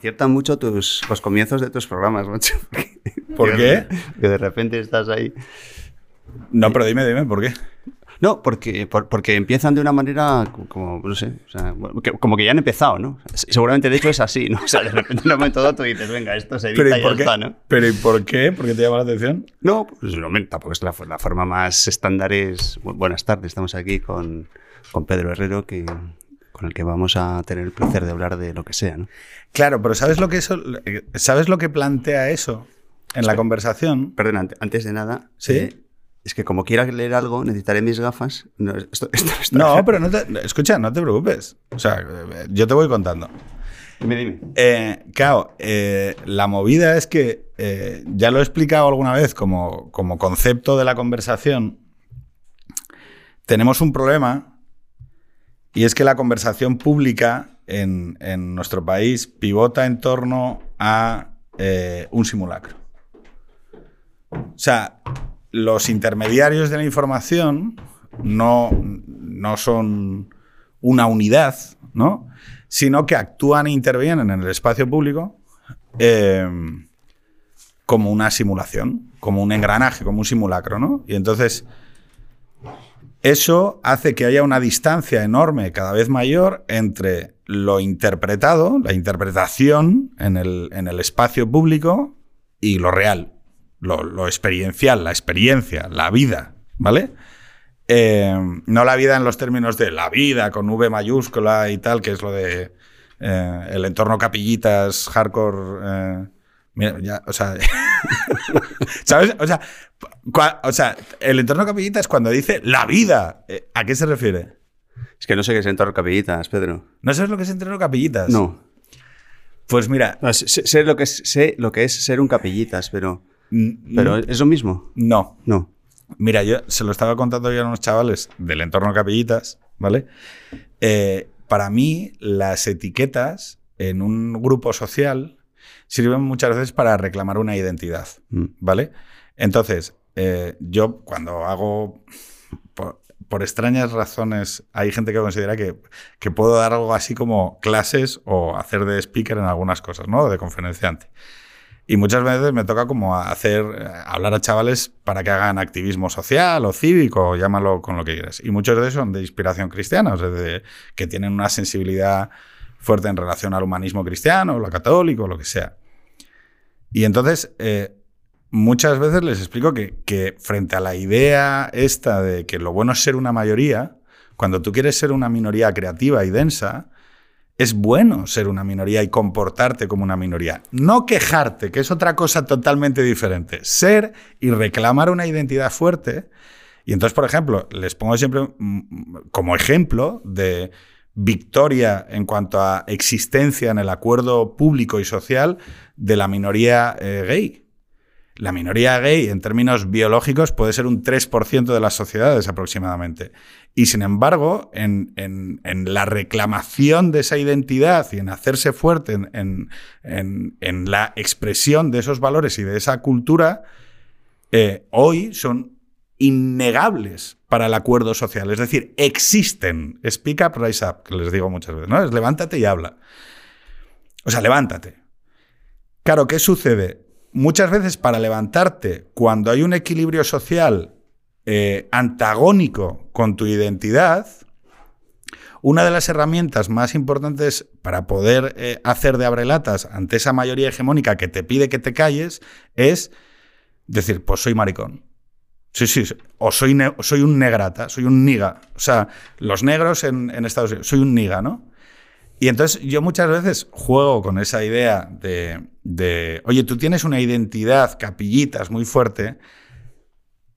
desconciertan mucho tus, los comienzos de tus programas, macho. ¿Por qué? Que de repente estás ahí. No, pero dime, dime, ¿por qué? No, porque, por- porque empiezan de una manera co- como, no sé, o sea, que- como que ya han empezado, ¿no? Seguramente, de hecho, es así, ¿no? O sea, de repente en un momento dado tú dices, venga, esto se edita Pero ¿y ya qué? está, ¿no? Pero ¿y por qué? ¿Por qué te llama la atención? No, pues no, tampoco es la, la forma más estándar es... bu- Buenas tardes, estamos aquí con, con Pedro Herrero, que, con el que vamos a tener el placer de hablar de lo que sea, ¿no? Claro, pero ¿sabes lo que eso, ¿sabes lo que plantea eso en la conversación? Ante- antes de nada, ¿Sí? eh, es que como quiera leer algo, necesitaré mis gafas. No, esto, esto- esto- No, pero no te, escucha, no te preocupes. O sea, eh, yo te voy contando. Dime, dime. Eh, claro, eh, la movida es que eh, ya lo he explicado alguna vez como, como concepto de la conversación. Tenemos un problema y es que la conversación pública en, en nuestro país pivota en torno a eh, un simulacro. O sea, los intermediarios de la información no, no son una unidad, ¿no? Sino que actúan e intervienen en el espacio público eh, como una simulación, como un engranaje, como un simulacro, ¿no? Y entonces eso hace que haya una distancia enorme, cada vez mayor, entre lo interpretado, la interpretación en el, en el espacio público y lo real, lo, experiencial, la experiencia, la vida, ¿vale? Eh, no la vida en los términos de la vida con V mayúscula y tal, que es lo de eh, el entorno capillitas, hardcore. eh, mira, ya, o sea, ¿sabes? O sea, o sea, el entorno capillitas cuando dice la vida, eh, ¿a qué se refiere? Es que no sé qué es entorno capillitas, Pedro. ¿No sabes lo que es entorno capillitas? No. Pues mira, No, sé, lo que es, sé lo que es ser un capillitas, pero, mm, pero ¿es lo mismo? no. No. Mira, yo se lo estaba contando yo a unos chavales del entorno capillitas, ¿vale? Eh, para mí, las etiquetas en un grupo social sirven muchas veces para reclamar una identidad, Mm. ¿vale? Entonces, eh, yo cuando hago, por, por extrañas razones, hay gente que considera que, que puedo dar algo así como clases o hacer de speaker en algunas cosas, ¿no? De conferenciante. Y muchas veces me toca como hacer, eh, hablar a chavales para que hagan activismo social o cívico, llámalo con lo que quieras. Y muchos de esos son de inspiración cristiana, o sea, de- que tienen una sensibilidad fuerte en relación al humanismo cristiano, o lo católico, lo que sea. Y entonces, eh, muchas veces les explico que, frente a la idea esta de que lo bueno es ser una mayoría, cuando tú quieres ser una minoría creativa y densa, es bueno ser una minoría y comportarte como una minoría. No quejarte, que es otra cosa totalmente diferente. Ser y reclamar una identidad fuerte. Y entonces, por ejemplo, les pongo siempre como ejemplo de victoria en cuanto a existencia en el acuerdo público y social de la minoría eh, gay. La minoría gay, en términos biológicos, puede ser un 3% de las sociedades aproximadamente. Y sin embargo, en, la reclamación de esa identidad y en hacerse fuerte en la expresión de esos valores y de esa cultura, eh, hoy son innegables para el acuerdo social. Es decir, existen. Speak up, rise up, que les digo muchas veces. ¿no? Es levántate y habla. O sea, levántate. Claro, ¿qué sucede? Muchas veces para levantarte, cuando hay un equilibrio social eh, antagónico con tu identidad, una de las herramientas más importantes para poder eh, hacer de abrelatas ante esa mayoría hegemónica que te pide que te calles es decir, pues soy maricón. Sí, sí, sí. o soy, soy un negrata, soy un niga. O sea, los negros en, Estados Unidos, soy un niga, ¿no? Y entonces yo muchas veces juego con esa idea de, de, oye, tú tienes una identidad, capillitas, muy fuerte.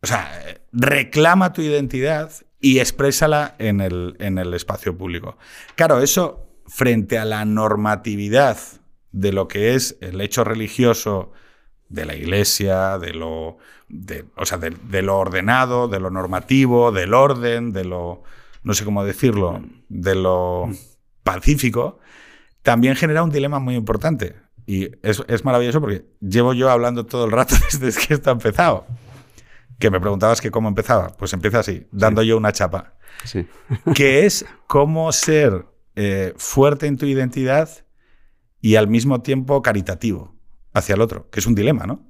O sea, reclama tu identidad y exprésala en el, en el espacio público. Claro, eso frente a la normatividad de lo que es el hecho religioso de la iglesia, de lo, de, o sea, de, de lo ordenado, de lo normativo, del orden, de lo, no sé cómo decirlo, de lo pacífico, también genera un dilema muy importante. Y es, es maravilloso porque llevo yo hablando todo el rato desde que esto ha empezado. Que me preguntabas que cómo empezaba. Pues empieza así, dando yo una chapa. Sí. Que es cómo ser eh, fuerte en tu identidad y al mismo tiempo caritativo hacia el otro, que es un dilema, ¿no?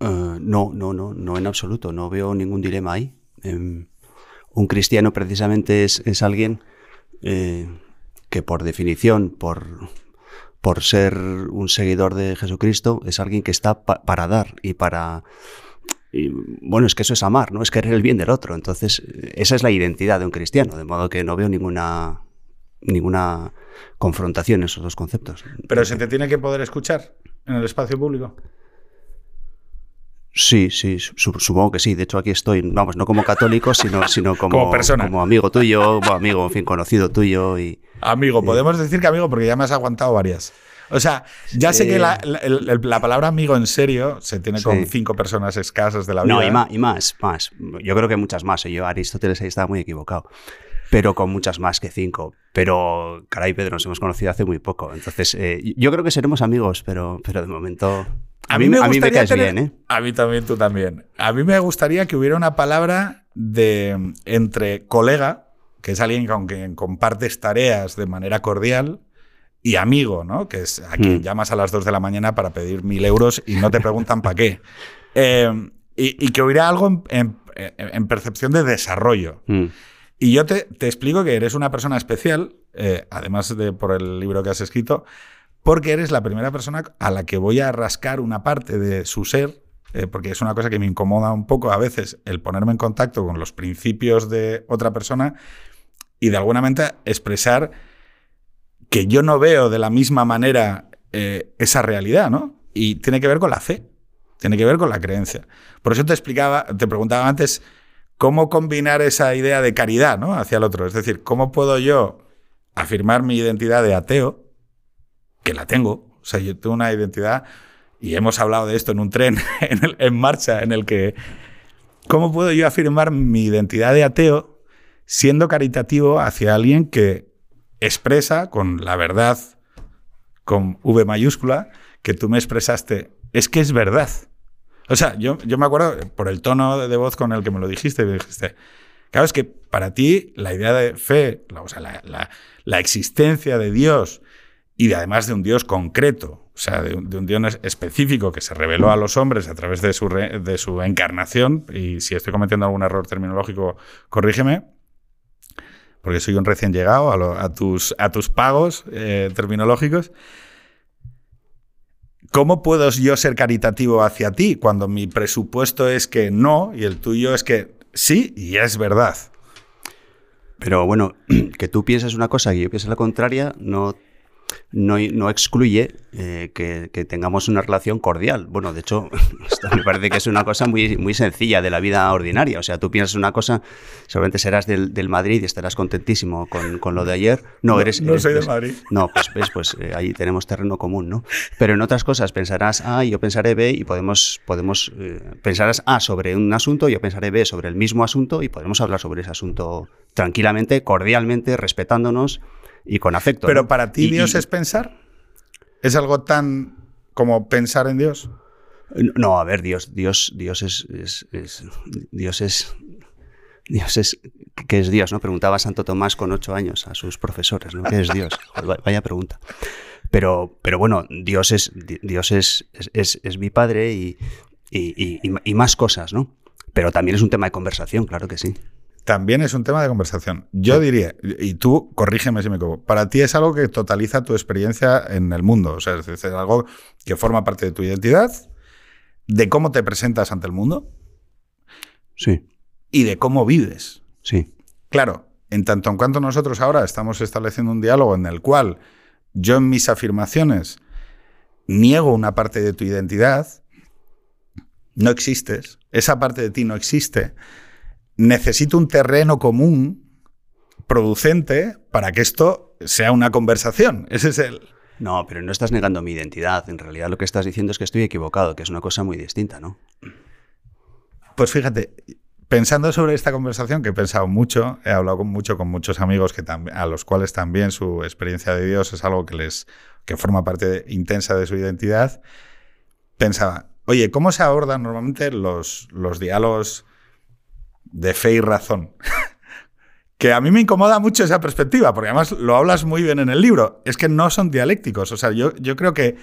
Uh, no, no, no, no en absoluto. No veo ningún dilema ahí. Um, un cristiano precisamente es, es alguien eh, que por definición, por, por ser un seguidor de Jesucristo, es alguien que está pa para dar y para... Bueno, es que eso es amar, ¿no? Es querer el bien del otro. Entonces, esa es la identidad de un cristiano, de modo que no veo ninguna, ninguna confrontación esos dos conceptos. Pero se te tiene que poder escuchar en el espacio público. Sí, sí, supongo que sí. De hecho, aquí estoy, vamos, no como católico, sino, sino como, como persona. Como amigo tuyo, amigo, en fin, conocido tuyo. Y, amigo, podemos decir que amigo porque ya me has aguantado varias. O sea, ya sé que la, la, la, palabra amigo en serio se tiene con cinco personas escasas de la vida. No, y más, y más, más. Yo creo que muchas más. Yo, Aristóteles ahí estaba muy equivocado. Pero con muchas más que cinco. Pero, caray, Pedro, nos hemos conocido hace muy poco. Entonces, eh, yo creo que seremos amigos, pero, pero de momento. A mí, me, a mí me caes tener, bien, ¿eh? A mí también, tú también. A mí me gustaría que hubiera una palabra de entre colega, que es alguien con quien compartes tareas de manera cordial, y amigo, ¿no? Que es a quien mm. llamas a las 2 de la mañana para pedir mil euros y no te preguntan para qué. Eh, y, y, que hubiera algo en, en, en percepción de desarrollo. Mm. Y yo te, te, explico que eres una persona especial, eh, además de por el libro que has escrito, porque eres la primera persona a la que voy a rascar una parte de su ser, eh, porque es una cosa que me incomoda un poco a veces el ponerme en contacto con los principios de otra persona y de alguna manera expresar que yo no veo de la misma manera eh, esa realidad, ¿no? Y tiene que ver con la fe, tiene que ver con la creencia. Por eso te explicaba, te preguntaba antes cómo combinar esa idea de caridad, ¿no? Hacia el otro. Es decir, cómo puedo yo afirmar mi identidad de ateo, que la tengo. O sea, yo tengo una identidad, y hemos hablado de esto en un tren en, en marcha, en el que, ¿cómo puedo yo afirmar mi identidad de ateo siendo caritativo hacia alguien que expresa con la verdad, con V mayúscula, que tú me expresaste, es que es verdad. O sea, yo, yo me acuerdo por el tono de voz con el que me lo dijiste, me dijiste, claro, es que para ti la idea de fe, o sea, la, la, la existencia de Dios y de, además de un Dios concreto, o sea, de un, Dios específico que se reveló a los hombres a través de su, re, de su encarnación, y si estoy cometiendo algún error terminológico, corrígeme, porque soy un recién llegado a, tus, a tus pagos eh, terminológicos. ¿Cómo puedo yo ser caritativo hacia ti cuando mi presupuesto es que no y el tuyo es que sí y es verdad? Pero bueno, que tú pienses una cosa y yo piense la contraria no no, no excluye eh, que, que, tengamos una relación cordial. Bueno, de hecho, esto me parece que es una cosa muy, muy sencilla de la vida ordinaria. O sea, tú piensas una cosa, seguramente serás del, del Madrid y estarás contentísimo con, con, lo de ayer. No, eres. No, eres, soy de Madrid. No, pues ves, pues eh, ahí tenemos terreno común, ¿no? Pero en otras cosas pensarás A, yo pensaré B y podemos, podemos eh, pensarás A sobre un asunto, yo pensaré B sobre el mismo asunto y podemos hablar sobre ese asunto tranquilamente, cordialmente, respetándonos y con afecto. Pero ¿no? para ti y, Dios y, es pensar. ¿Es algo tan como pensar en Dios? No, a ver, Dios, Dios, Dios es, es, es Dios es, Dios es, ¿qué es Dios? ¿No? Preguntaba Santo Tomás con ocho años a sus profesores, ¿no? ¿Qué es Dios? Vaya pregunta. Pero, pero bueno, Dios es, Dios es, es, es mi padre y, y, y, más cosas, ¿no? Pero también es un tema de conversación, claro que sí también es un tema de conversación. Yo diría, y tú corrígeme si me equivoco, para ti es algo que totaliza tu experiencia en el mundo, o sea, es decir, algo que forma parte de tu identidad, de cómo te presentas ante el mundo. Sí. Y de cómo vives. Sí. Claro, en tanto en cuanto nosotros ahora estamos estableciendo un diálogo en el cual yo en mis afirmaciones niego una parte de tu identidad, no existes, esa parte de ti no existe necesito un terreno común producente para que esto sea una conversación. Ese es el... No, pero no estás negando mi identidad. En realidad lo que estás diciendo es que estoy equivocado, que es una cosa muy distinta, ¿no? Pues fíjate, pensando sobre esta conversación, que he pensado mucho, he hablado con mucho con muchos amigos que a los cuales también su experiencia de Dios es algo que les que forma parte de, intensa de su identidad, pensaba, oye, ¿cómo se abordan normalmente los, los diálogos de fe y razón. que a mí me incomoda mucho esa perspectiva, porque además lo hablas muy bien en el libro, es que no son dialécticos, o sea, yo, yo creo que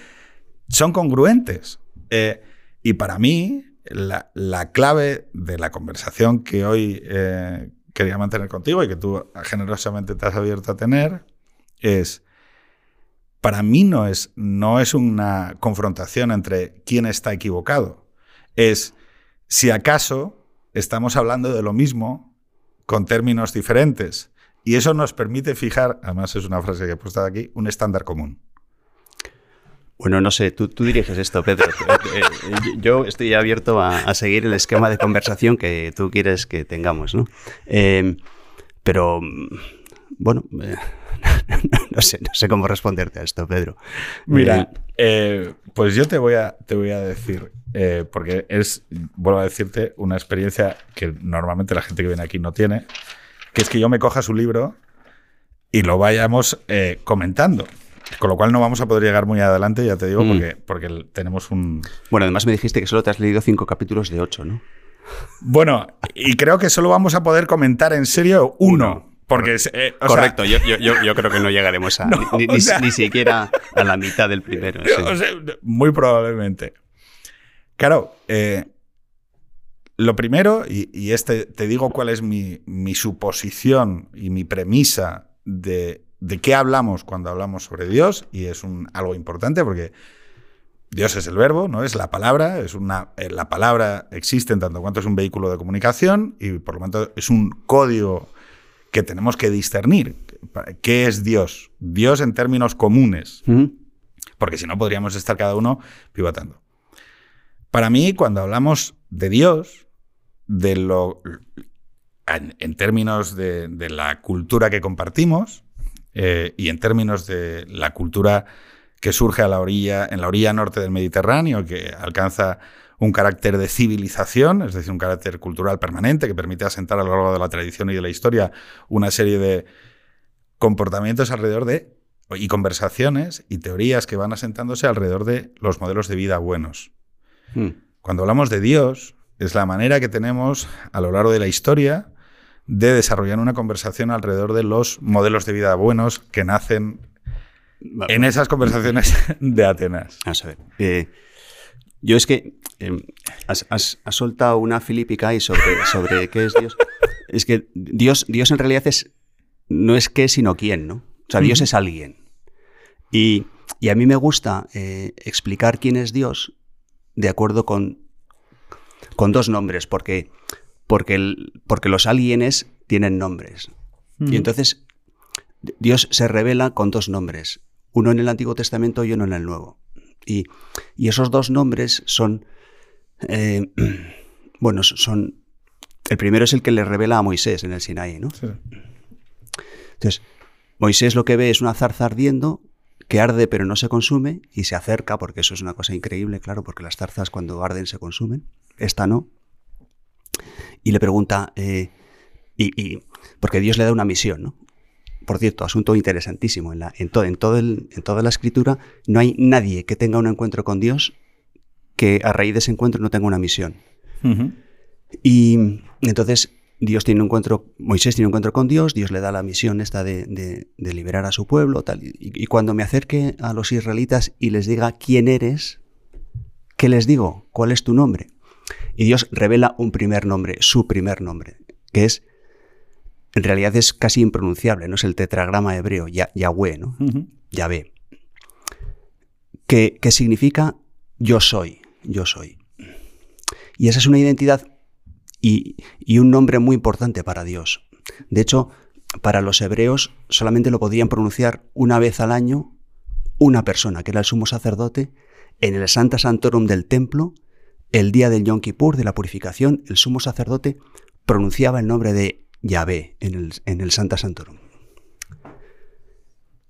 son congruentes. Eh, y para mí, la, clave de la conversación que hoy eh, quería mantener contigo y que tú generosamente te has abierto a tener es, para mí no es, no es una confrontación entre quién está equivocado, es si acaso estamos hablando de lo mismo con términos diferentes. Y eso nos permite fijar, además es una frase que he puesto aquí, un estándar común. Bueno, no sé, tú, diriges esto, Pedro. Eh, eh, yo estoy abierto a, seguir el esquema de conversación que tú quieres que tengamos, ¿no? Eh, pero, bueno, no, sé, no sé cómo responderte a esto, Pedro. Mira, pues yo te voy a, te voy a decir, porque es, vuelvo a decirte, una experiencia que normalmente la gente que viene aquí no tiene, que es que yo me coja su libro y lo vayamos comentando. Con lo cual no vamos a poder llegar muy adelante, ya te digo, mm. porque, porque tenemos un... Bueno, además me dijiste que solo te has leído cinco capítulos de ocho, ¿no? Bueno, y creo que solo vamos a poder comentar en serio uno. Porque, eh, Correcto, yo, creo que no llegaremos a ni, siquiera a la mitad del primero. muy probablemente. Claro, eh, lo primero, y, este te digo cuál es mi, mi suposición y mi premisa de de qué hablamos cuando hablamos sobre Dios y es un, algo importante porque Dios es el verbo, no es la palabra, es una, eh, la palabra existe en tanto cuanto es un vehículo de comunicación y por lo tanto es un código que tenemos que discernir. ¿Qué es Dios? Dios en términos comunes, porque si no podríamos estar cada uno pivotando. Para mí, cuando hablamos de Dios, de lo, en, términos de, la cultura que compartimos, eh, y en términos de la cultura que surge a la orilla, en la orilla norte del Mediterráneo, que alcanza un carácter de civilización, es decir, un carácter cultural permanente que permite asentar a lo largo de la tradición y de la historia una serie de comportamientos alrededor de y conversaciones y teorías que van asentándose alrededor de los modelos de vida buenos. Hmm. Cuando hablamos de Dios, es la manera que tenemos a lo largo de la historia de desarrollar una conversación alrededor de los modelos de vida buenos que nacen en esas conversaciones de Atenas. a ver. Eh, yo es que em, has, soltado una filípica y sobre, sobre qué es Dios. Es que Dios, Dios en realidad es, no es qué, sino quién, ¿no? O sea, Dios es alguien. Y, a mí me gusta eh, explicar quién es Dios de acuerdo con, con dos nombres, porque porque, porque los alienes tienen nombres. Y entonces Dios se revela con dos nombres, uno en el Antiguo Testamento y uno en el Nuevo. Y, esos dos nombres son, eh, bueno, son, el primero es el que le revela a Moisés en el Sinaí, ¿no? Entonces, Moisés lo que ve es una zarza ardiendo que arde pero no se consume y se acerca, porque eso es una cosa increíble, claro, porque las zarzas cuando arden se consumen, esta no, y le pregunta, eh, y, porque Dios le da una misión, ¿no? Por cierto, asunto interesantísimo. En, la, en, todo, en, todo el, en toda la escritura no hay nadie que tenga un encuentro con Dios que a raíz de ese encuentro no tenga una misión. Y entonces Dios tiene un encuentro, Moisés tiene un encuentro con Dios, Dios le da la misión esta de, liberar a su pueblo, tal. Y, y, cuando me acerque a los israelitas y les diga quién eres, ¿qué les digo? ¿Cuál es tu nombre? Y Dios revela un primer nombre, su primer nombre, que es, en realidad es casi impronunciable, no es el tetragrama hebreo, Yahweh, ¿no? Yahvé. Que, que significa yo soy, yo soy. Y esa es una identidad y, un nombre muy importante para Dios. De hecho, para los hebreos solamente lo podían pronunciar una vez al año una persona, que era el sumo sacerdote, en el Santa Santorum del templo, el día del Yom Kippur, de la purificación, el sumo sacerdote pronunciaba el nombre de Yahvé en el, en Santa Santorum.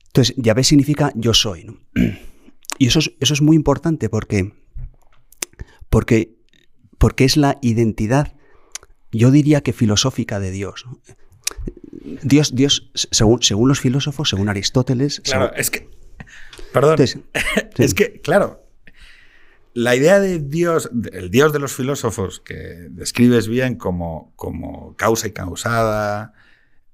Entonces, Yahvé significa yo soy. Y eso es, eso es muy importante porque, porque, porque es la identidad, yo diría que filosófica de Dios. Dios, Dios según, según los filósofos, según Aristóteles. Claro, es que. Perdón. es que, claro, la idea de Dios, el Dios de los filósofos, que describes bien como, como causa y causada,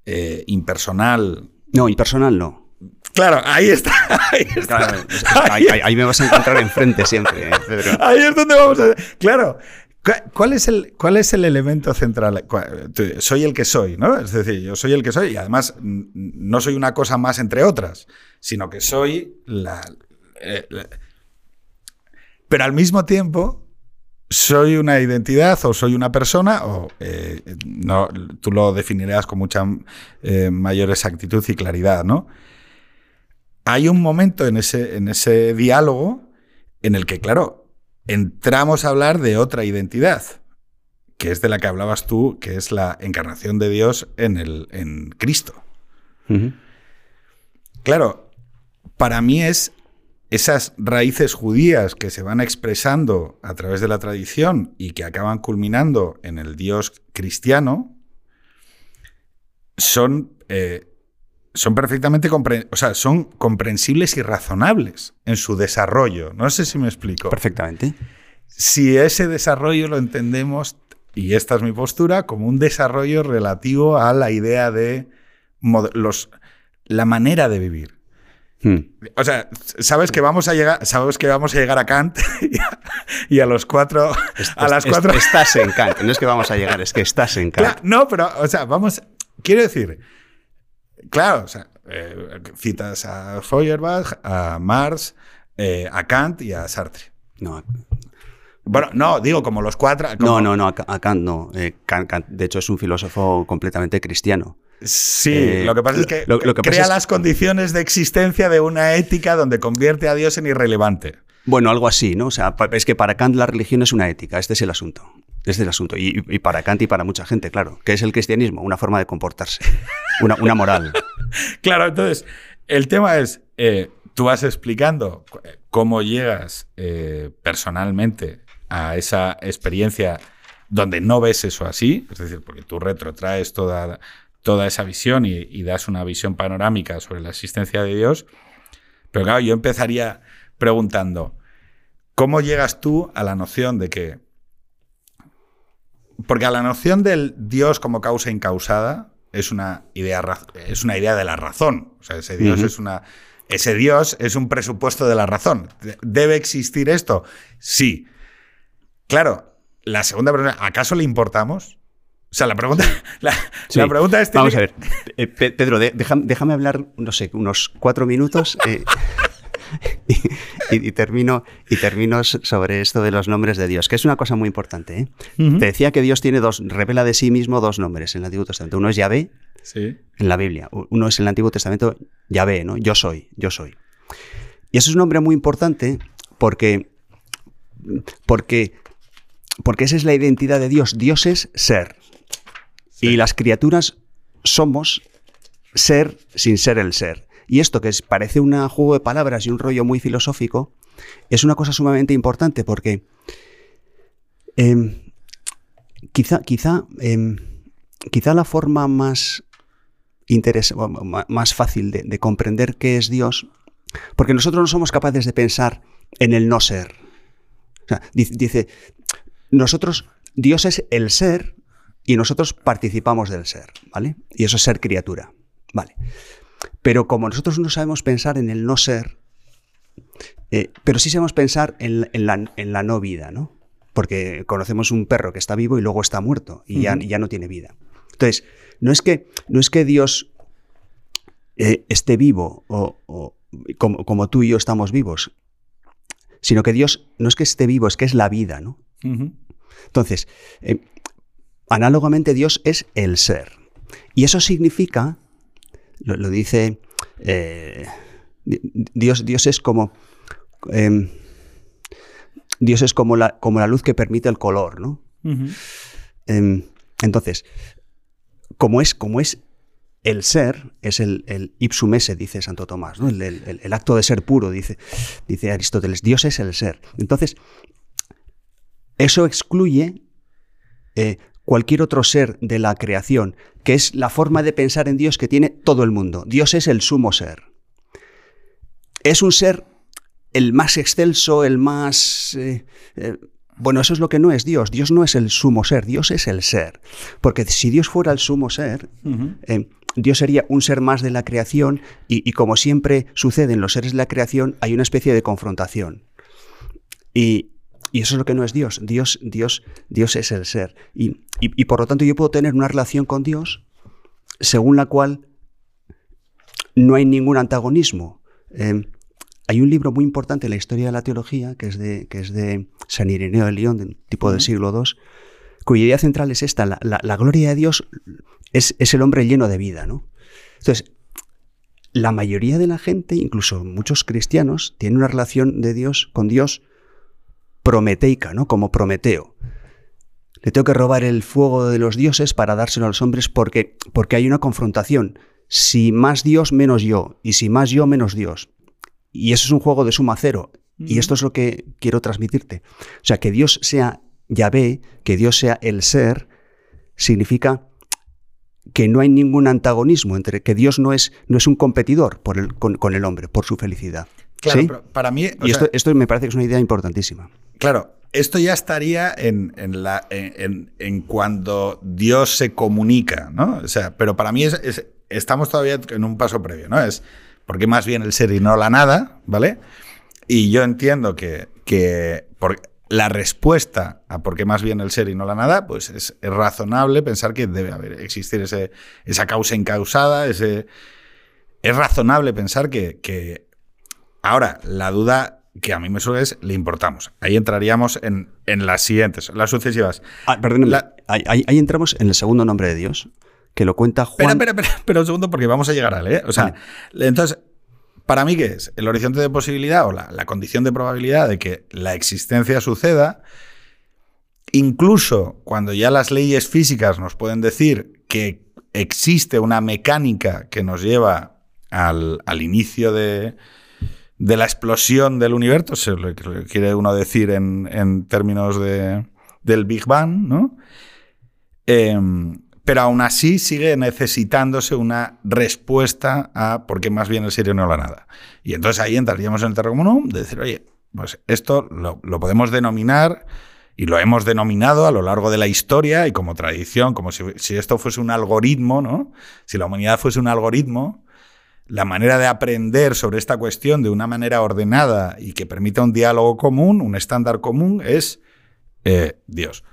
eh, impersonal. No, impersonal no. Claro, ahí está. Ahí, está. Claro, es- es- ahí, ahí- ahí me vas a encontrar enfrente siempre, Pedro. Ahí es donde vamos a. Claro. ¿Cu- ¿Cuál es, el, ¿Cuál es el elemento central? Soy el que soy, ¿no? Es decir, yo soy el que soy y además no soy una cosa más entre otras, sino que soy eh, la- pero al mismo tiempo, soy una identidad o soy una persona, o eh, no, tú lo definirás con mucha eh, mayor exactitud y claridad, ¿no? Hay un momento en ese, en ese diálogo en el que, claro, entramos a hablar de otra identidad, que es de la que hablabas tú, que es la encarnación de Dios en, el, en Cristo. Claro, para mí es esas raíces judías que se van expresando a través de la tradición y que acaban culminando en el Dios cristiano, son, eh, son perfectamente o sea, son comprensibles y razonables en su desarrollo. No sé si me explico. Perfectamente. Si ese desarrollo lo entendemos, y esta es mi postura, como un desarrollo relativo a la idea de los, la manera de vivir. Hmm. O sea, sabes que vamos a llegar, sabes que vamos a llegar a Kant y a, y a los cuatro, a las cuatro. Estás en Kant. No es que vamos a llegar, es que estás en Kant. Claro, no, pero, o sea, vamos, quiero decir, claro, o sea, eh, citas a Feuerbach, a Marx, eh, a Kant y a Sartre. No, Bueno, no, digo como los cuatro. no, como- no, no, a Ka- a Kant no. Eh, Kant- Kant, de hecho, es un filósofo completamente cristiano. Sí, Eh, lo que pasa es que, lo- lo que pasa crea es- las condiciones de existencia de una ética donde convierte a Dios en irrelevante. Bueno, algo así, ¿no? O sea, es que para Kant la religión es una ética, este es el asunto. Es el asunto. Y, para Kant y para mucha gente, claro. ¿Qué es el cristianismo? Una forma de comportarse. Una, una moral. Claro, entonces, el tema es, eh, tú vas explicando cu- cómo llegas eh, personalmente a esa experiencia donde no ves eso así, es decir, porque tú retrotraes toda, toda esa visión y, y das una visión panorámica sobre la existencia de Dios, pero claro, yo empezaría preguntando, ¿cómo llegas tú a la noción de que... Porque a la noción del Dios como causa incausada es una idea, es una idea de la razón. O sea, ese Dios es una. Ese Dios es un presupuesto de la razón. De- ¿Debe existir esto? Sí. Claro, la segunda pregunta, ¿acaso le importamos? O sea, la pregunta, la, Sí. la pregunta es... Vamos a ¿tiene- ver. Eh, Pe- Pedro, de- déjame, déjame hablar, no sé, unos cuatro minutos eh, y, y- y termino, y termino sobre esto de los nombres de Dios, que es una cosa muy importante. ¿eh? Te decía que Dios tiene dos, revela de sí mismo dos nombres en el Antiguo Testamento. Uno es Yahvé, Sí. en la Biblia. Uno es en el Antiguo Testamento Yahvé, ¿no? Yo soy, yo soy. Y eso es un nombre muy importante porque, porque, porque esa es la identidad de Dios. Dios es ser. Y las criaturas somos ser sin ser el ser. Y esto que es, parece un juego de palabras y un rollo muy filosófico, es una cosa sumamente importante porque em, quizá, quizá, em, quizá la forma más ma- más fácil de, de comprender qué es Dios, porque nosotros no somos capaces de pensar en el no ser. O sea, dice, dice, nosotros, Dios es el ser y nosotros participamos del ser, ¿vale? Y eso es ser criatura, ¿vale? Pero como nosotros no sabemos pensar en el no ser, eh, pero sí sabemos pensar en, en la, en la no vida, ¿no? Porque conocemos un perro que está vivo y luego está muerto y ya, ya no tiene vida. Entonces, no es que, no es que Dios eh, esté vivo o, o como, como tú y yo estamos vivos, sino que Dios no es que esté vivo, es que es la vida, ¿no? Entonces, eh, análogamente Dios es el ser. Y eso significa, lo, lo dice, eh, di- Dios, Dios es como... em, Dios es como la, como la luz que permite el color, ¿no? Em, entonces, como es, como es el ser, es el, el ipsum esse, dice Santo Tomás, ¿no? el, el- el- el acto de ser puro, dice, dice Aristóteles. Dios es el ser. Entonces, eso excluye eh, cualquier otro ser de la creación, que es la forma de pensar en Dios que tiene todo el mundo. Dios es el sumo ser. Es un ser el más excelso, el más... eh, eh, bueno, eso es lo que no es Dios. Dios no es el sumo ser, Dios es el ser. Porque si Dios fuera el sumo ser, eh, Dios sería un ser más de la creación y, como siempre sucede en los seres de la creación, hay una especie de confrontación. Y, eso es lo que no es Dios. Dios, Dios, Dios es el ser. Y, por lo tanto yo puedo tener una relación con Dios según la cual no hay ningún antagonismo. Em, hay un libro muy importante en la historia de la teología, que es de, que es de San Ireneo de León, del tipo del siglo II, cuya idea central es esta, la, gloria de Dios es, el hombre lleno de vida, ¿no? Entonces, la mayoría de la gente, incluso muchos cristianos, tienen una relación de Dios con Dios prometeica, ¿no? Como Prometeo. Le tengo que robar el fuego de los dioses para dárselo a los hombres porque, porque hay una confrontación. Si más Dios, menos yo. Y si más yo, menos Dios. Y eso es un juego de suma cero. Y esto es lo que quiero transmitirte. O sea, que Dios sea Yahvé, que Dios sea el ser, significa que no hay ningún antagonismo entre que Dios no es, no es un competidor por el, con, el hombre, por su felicidad. Claro, para mí. Y esto, me parece que es una idea importantísima. Claro, esto ya estaría en, la, en, cuando Dios se comunica, ¿no? O sea, pero para mí es, estamos todavía en un paso previo, ¿no? Es porque más bien el ser y no la nada, ¿vale? Y yo entiendo que, que la respuesta a por qué más bien el ser y no la nada, pues es, razonable pensar que debe haber, existir ese, esa causa incausada, ese, es razonable pensar que, Ahora, la duda que a mí me suele es, le importamos. Ahí entraríamos en, en las siguientes, las sucesivas. Ah, perdón, ahí, entramos en el segundo nombre de Dios, que lo cuenta Juan. Espera, espera, espera, un segundo porque vamos a llegar a él. ¿eh? O sea, entonces, ¿Para mí qué es? El horizonte de posibilidad o la, condición de probabilidad de que la existencia suceda, incluso cuando ya las leyes físicas nos pueden decir que existe una mecánica que nos lleva al, inicio de, la explosión del universo, se lo quiere uno decir en, términos de, del Big Bang, ¿no? Em, pero aún así sigue necesitándose una respuesta a por qué más bien el serio no la nada. Y entonces ahí entraríamos en el terreno de decir, oye, pues esto lo, podemos denominar y lo hemos denominado a lo largo de la historia y como tradición, como si, esto fuese un algoritmo, ¿no? Si la humanidad fuese un algoritmo, la manera de aprender sobre esta cuestión de una manera ordenada y que permita un diálogo común, un estándar común, es eh, Dios.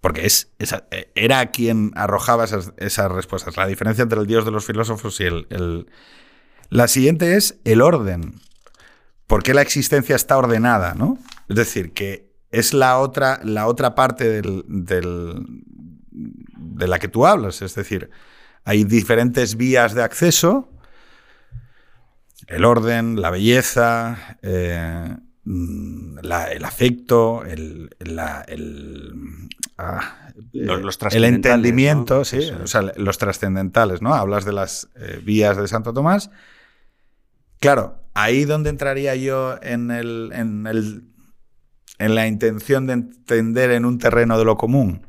Porque es, eh, era quien arrojaba esas, respuestas. La diferencia entre el dios de los filósofos y el, La siguiente es el orden. ¿Por qué la existencia está ordenada? ¿no? Es decir, que es la otra, la otra parte del, de la que tú hablas. Es decir, hay diferentes vías de acceso. El orden, la belleza, eh, mm, el afecto, el, Ah, los, el entendimiento, sí, o sea, los trascendentales, ¿no? Hablas de las eh, vías de Santo Tomás. Claro, ahí donde entraría yo en, el, en, el, en la intención de entender en un terreno de lo común,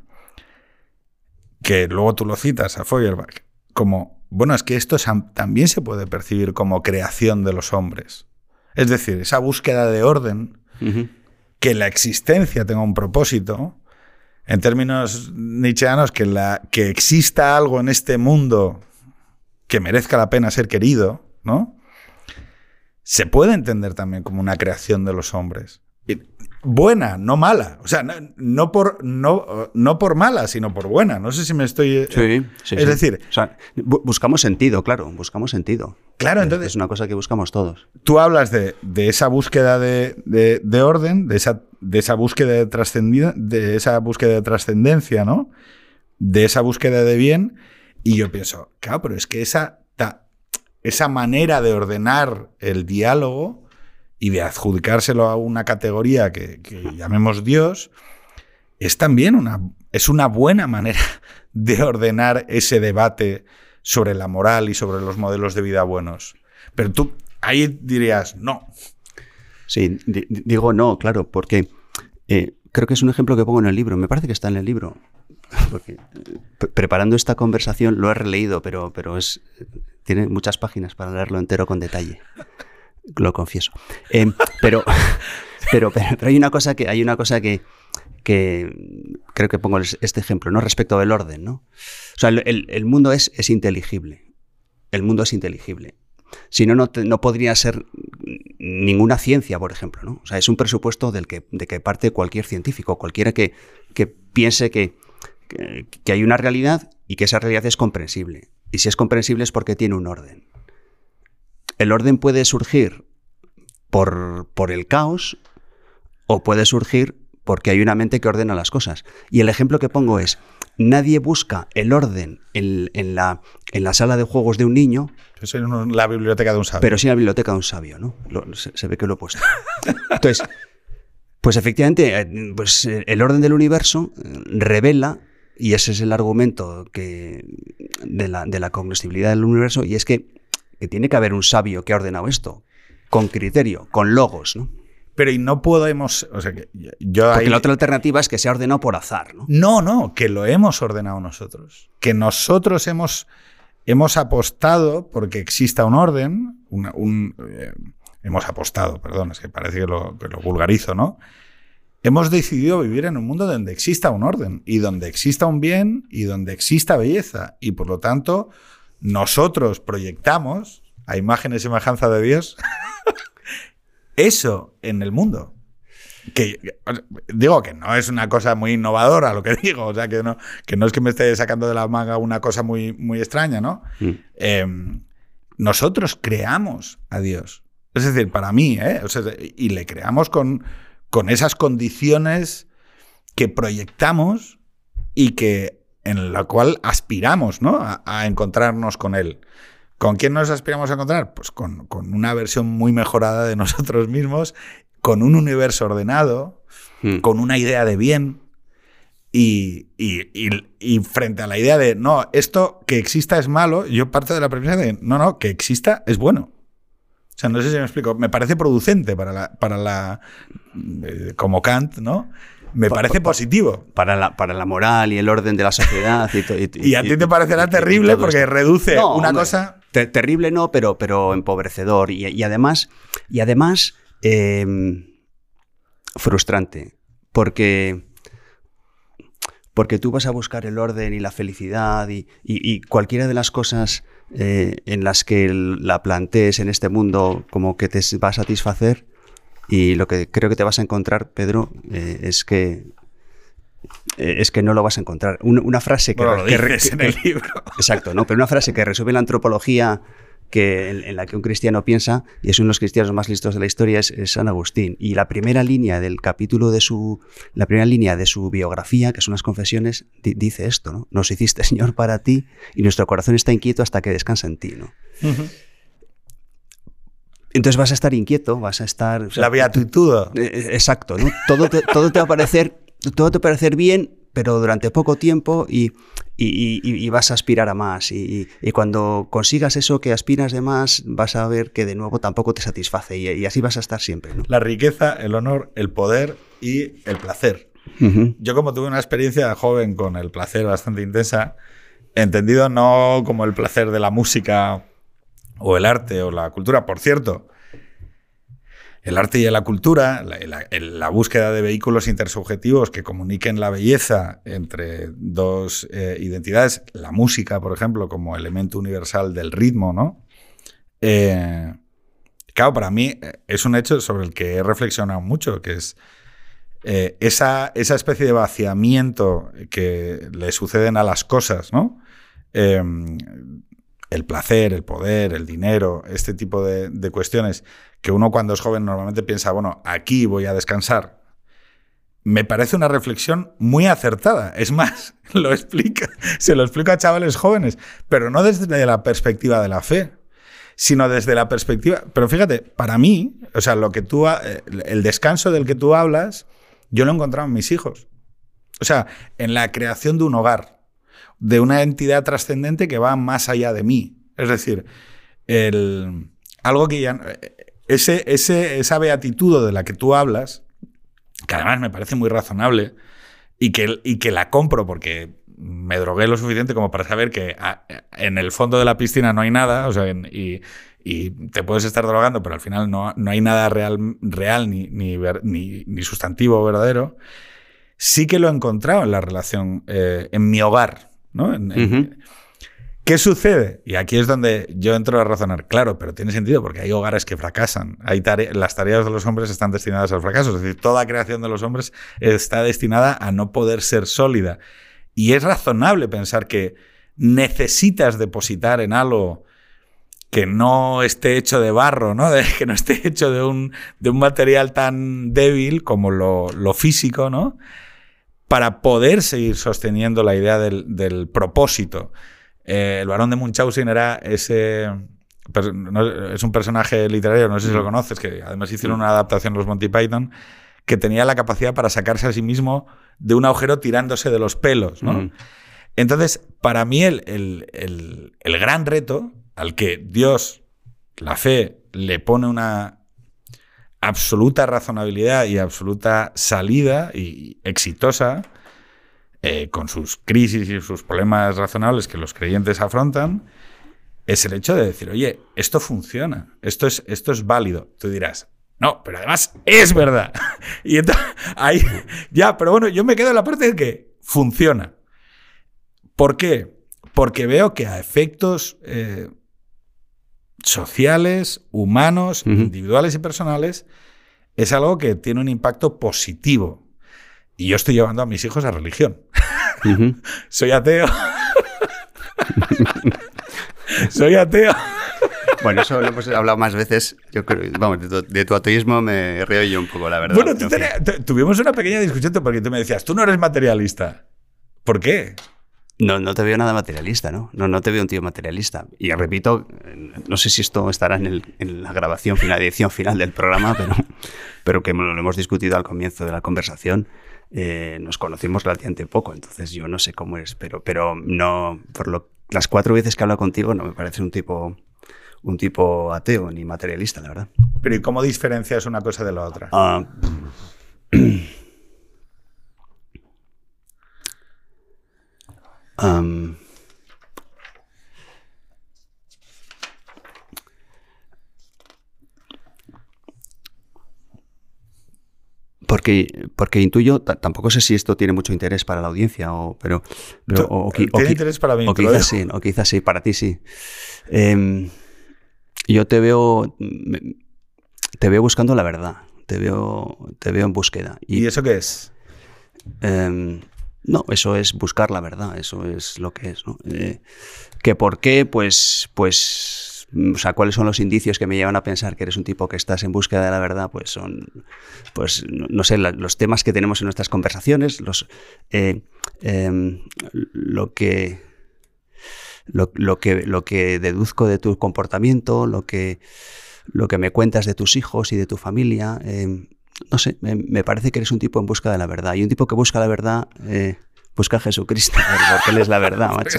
que luego tú lo citas a Feuerbach, como, bueno, es que esto también se puede percibir como creación de los hombres. Es decir, esa búsqueda de orden, que la existencia tenga un propósito, en términos nietzscheanos, que, la, que exista algo en este mundo que merezca la pena ser querido, ¿no? Se puede entender también como una creación de los hombres. Buena, no mala. O sea, no, por, no, no por mala, sino por buena. No sé si me estoy. Eh, sí, sí. Es decir. buscamos sentido, claro, buscamos sentido. Claro, entonces. Es una cosa que buscamos todos. Tú hablas de, esa búsqueda de, de, orden, de esa, de esa búsqueda de de esa búsqueda de trascendencia, ¿no? De esa búsqueda de bien. Y yo pienso, claro, pero es que esa, esa manera de ordenar el diálogo y de adjudicárselo a una categoría que, llamemos Dios, es también una, es una buena manera de ordenar ese debate sobre la moral y sobre los modelos de vida buenos. Pero tú ahí dirías, no. Sí, digo no, claro, porque eh, creo que es un ejemplo que pongo en el libro. Me parece que está en el libro. Porque eh, preparando esta conversación lo he releído, pero, pero es, tiene muchas páginas para leerlo entero con detalle lo confieso. Em, pero, pero, pero, hay una cosa que, hay una cosa que, que, creo que pongo este ejemplo, ¿no? Respecto del orden, ¿no? O sea, el, el mundo es, es inteligible. El mundo es inteligible. Si no, no, podría ser ninguna ciencia, por ejemplo. ¿no? O sea, es un presupuesto del que, de que parte cualquier científico, cualquiera que, que piense que, que, hay una realidad y que esa realidad es comprensible. Y si es comprensible es porque tiene un orden. El orden puede surgir por, por el caos o puede surgir porque hay una mente que ordena las cosas. Y el ejemplo que pongo es, nadie busca el orden en, la, en la sala de juegos de un niño. En la biblioteca de un sabio. Pero sí en la biblioteca de un sabio, ¿no? se, ve que lo he puesto. Entonces, pues efectivamente, eh, pues eh, el orden del universo eh, revela, y ese es el argumento que, de, la, de la cognoscibilidad del universo, y es que, que tiene que haber un sabio que ha ordenado esto, con criterio, con logos, ¿no? Pero y no podemos. O sea, que yo Porque la otra alternativa es que se ha ordenado por azar, ¿no? No, no, que lo hemos ordenado nosotros. Que nosotros hemos, hemos apostado porque exista un orden. un, eh, hemos apostado, perdón, es que parece que lo, que lo vulgarizo, ¿no? Hemos decidido vivir en un mundo donde exista un orden y donde exista un bien y donde exista belleza. Y por lo tanto, nosotros proyectamos a imagen y semejanza de Dios eso en el mundo. Que digo que no es una cosa muy innovadora lo que digo, o sea, que no, que no es que me esté sacando de la manga una cosa muy, muy extraña, ¿no? Mm. Em, nosotros creamos a Dios. Es decir, para mí, ¿eh? y le creamos con, con esas condiciones que proyectamos y que en la cual aspiramos ¿no? a encontrarnos con Él. ¿Con quién nos aspiramos a encontrar? Pues con, una versión muy mejorada de nosotros mismos, con un universo ordenado, hmm. con una idea de bien. Y, frente a la idea de, no, esto que exista es malo, yo parto de la premisa de, no, no, que exista es bueno. O sea, no sé si me explico. Me parece producente para la, para la eh, como Kant, ¿no? Me parece positivo. Para la, para la moral y el orden de la sociedad. Y, a ti te parecerá terrible porque reduce una cosa. terrible no, pero, pero empobrecedor. Y, además, y además em, frustrante. Porque, porque tú vas a buscar el orden y la felicidad y, cualquiera de las cosas eh, en las que la plantees en este mundo como que te va a satisfacer y lo que creo que te vas a encontrar, Pedro, eh, es que eh, es que no lo vas a encontrar. Una, frase que, lo en el libro. Exacto, ¿no? Pero una frase que resume la antropología que, en, la que un cristiano piensa, y es uno de los cristianos más listos de la historia, es, San Agustín. Y la primera línea del capítulo de su, la primera línea de su biografía, que son las confesiones, dice esto, ¿no? Nos hiciste, Señor, para ti, y nuestro corazón está inquieto hasta que descansa en ti, ¿no? Entonces vas a estar inquieto, vas a estar... la beatitud. Eh, eh, exacto, ¿no? Todo te, todo te va a parecer, todo te va a parecer bien, pero durante poco tiempo y, y, vas a aspirar a más. Y, cuando consigas eso que aspiras de más, vas a ver que de nuevo tampoco te satisface y, así vas a estar siempre. La riqueza, el honor, el poder y el placer. Yo como tuve una experiencia joven con el placer bastante intensa, entendido no como el placer de la música o el arte o la cultura. Por cierto, el arte y la cultura, la, búsqueda de vehículos intersubjetivos que comuniquen la belleza entre dos eh, identidades, la música, por ejemplo, como elemento universal del ritmo, ¿no? Eh, claro, para mí eh, es un hecho sobre el que he reflexionado mucho, que es esa, esa, especie de vaciamiento que le suceden a las cosas, ¿no? El placer, el poder, el dinero, este tipo de, cuestiones que uno cuando es joven normalmente piensa, bueno, aquí voy a descansar. Me parece una reflexión muy acertada. Es más, lo explica, se lo explica a chavales jóvenes, pero no desde la perspectiva de la fe, sino desde la perspectiva. Pero fíjate, para mí, o sea, lo que tú, eh, el descanso del que tú hablas, yo lo he encontrado en mis hijos. O sea, en la creación de un hogar de una entidad trascendente que va más allá de mí. Es decir, el, algo que ya... Ese, ese, esa beatitud de la que tú hablas, que además me parece muy razonable y que, y que la compro porque me drogué lo suficiente como para saber que en el fondo de la piscina no hay nada, o sea, y, y, te puedes estar drogando, pero al final no, no hay nada real, real ni, ni, ni, ni sustantivo verdadero. sí que lo he encontrado en la relación, eh, en mi hogar, ¿no? En- en- Ujú. ¿Qué sucede? Y aquí es donde yo entro a razonar. Claro, pero tiene sentido porque hay hogares que fracasan. Hay tare- las tareas de los hombres están destinadas al fracaso. Es decir, toda creación de los hombres está destinada a no poder ser sólida. Y es razonable pensar que necesitas depositar en algo que no esté hecho de barro, ¿no? De- que no esté hecho de un, de un material tan débil como lo, lo físico, ¿no? Para poder seguir sosteniendo la idea del, del propósito. Eh, el varón de Munchausen era ese. no- es un personaje literario, no sé si lo conoces, que además hicieron una adaptación los Monty Python, que tenía la capacidad para sacarse a sí mismo de un agujero tirándose de los pelos, ¿no? Mm. Entonces, para mí el, el- el- el gran reto al que Dios, la fe, le pone una absoluta razonabilidad y absoluta salida y exitosa, eh, con sus crisis y sus problemas razonables que los creyentes afrontan, es el hecho de decir, oye, esto funciona, esto es, esto es válido. Tú dirás, no, pero además es verdad. y entonces, ahí, ya, pero bueno, yo me quedo en la parte de que funciona. ¿Por qué? Porque veo que a efectos eh, sociales, humanos, individuales y personales, es algo que tiene un impacto positivo. Y yo estoy llevando a mis hijos a religión. Soy ateo. Soy ateo. Bueno, eso lo hemos hablado más veces. Yo creo, vamos, de tu, de tu ateísmo me río yo un poco, la verdad. Bueno, tú tuvimos una pequeña discusión porque tú me decías, tú no eres materialista. ¿Por qué? No, no te veo nada materialista, ¿no? No, no te veo un tío materialista. Y repito, eh, no sé si esto estará en, el- en la grabación final, edición final del programa, pero, pero que lo hemos discutido al comienzo de la conversación. eh, nos conocimos relativamente poco, entonces yo no sé cómo eres, pero, pero no, por lo, las cuatro veces que he hablado contigo no me parece un tipo, un tipo ateo ni materialista, la verdad. Pero ¿y cómo diferencias una cosa de la otra? Ah, am, porque, porque intuyo, ta- tampoco sé si esto tiene mucho interés para la audiencia, o, pero, pero- o- o qui- o Tiene interés para mí. o quizás sí, o quizás sí, para ti sí. Em, yo te veo, te veo buscando la verdad, te veo, te veo en búsqueda. ¿Y eso qué es? Em, no, eso es buscar la verdad, eso es lo que es. ¿no? Eh, ¿Que por qué? Pues, pues, o sea, ¿cuáles son los indicios que me llevan a pensar que eres un tipo que estás en búsqueda de la verdad? Pues son, pues, no, no sé, la- los temas que tenemos en nuestras conversaciones, los, eh, em, lo que, lo, lo que, lo que deduzco de tu comportamiento, lo que, lo que me cuentas de tus hijos y de tu familia. em, no sé, me, me parece que eres un tipo en busca de la verdad. Y un tipo que busca la verdad, eh, busca a Jesucristo, porque Él es la verdad, macho.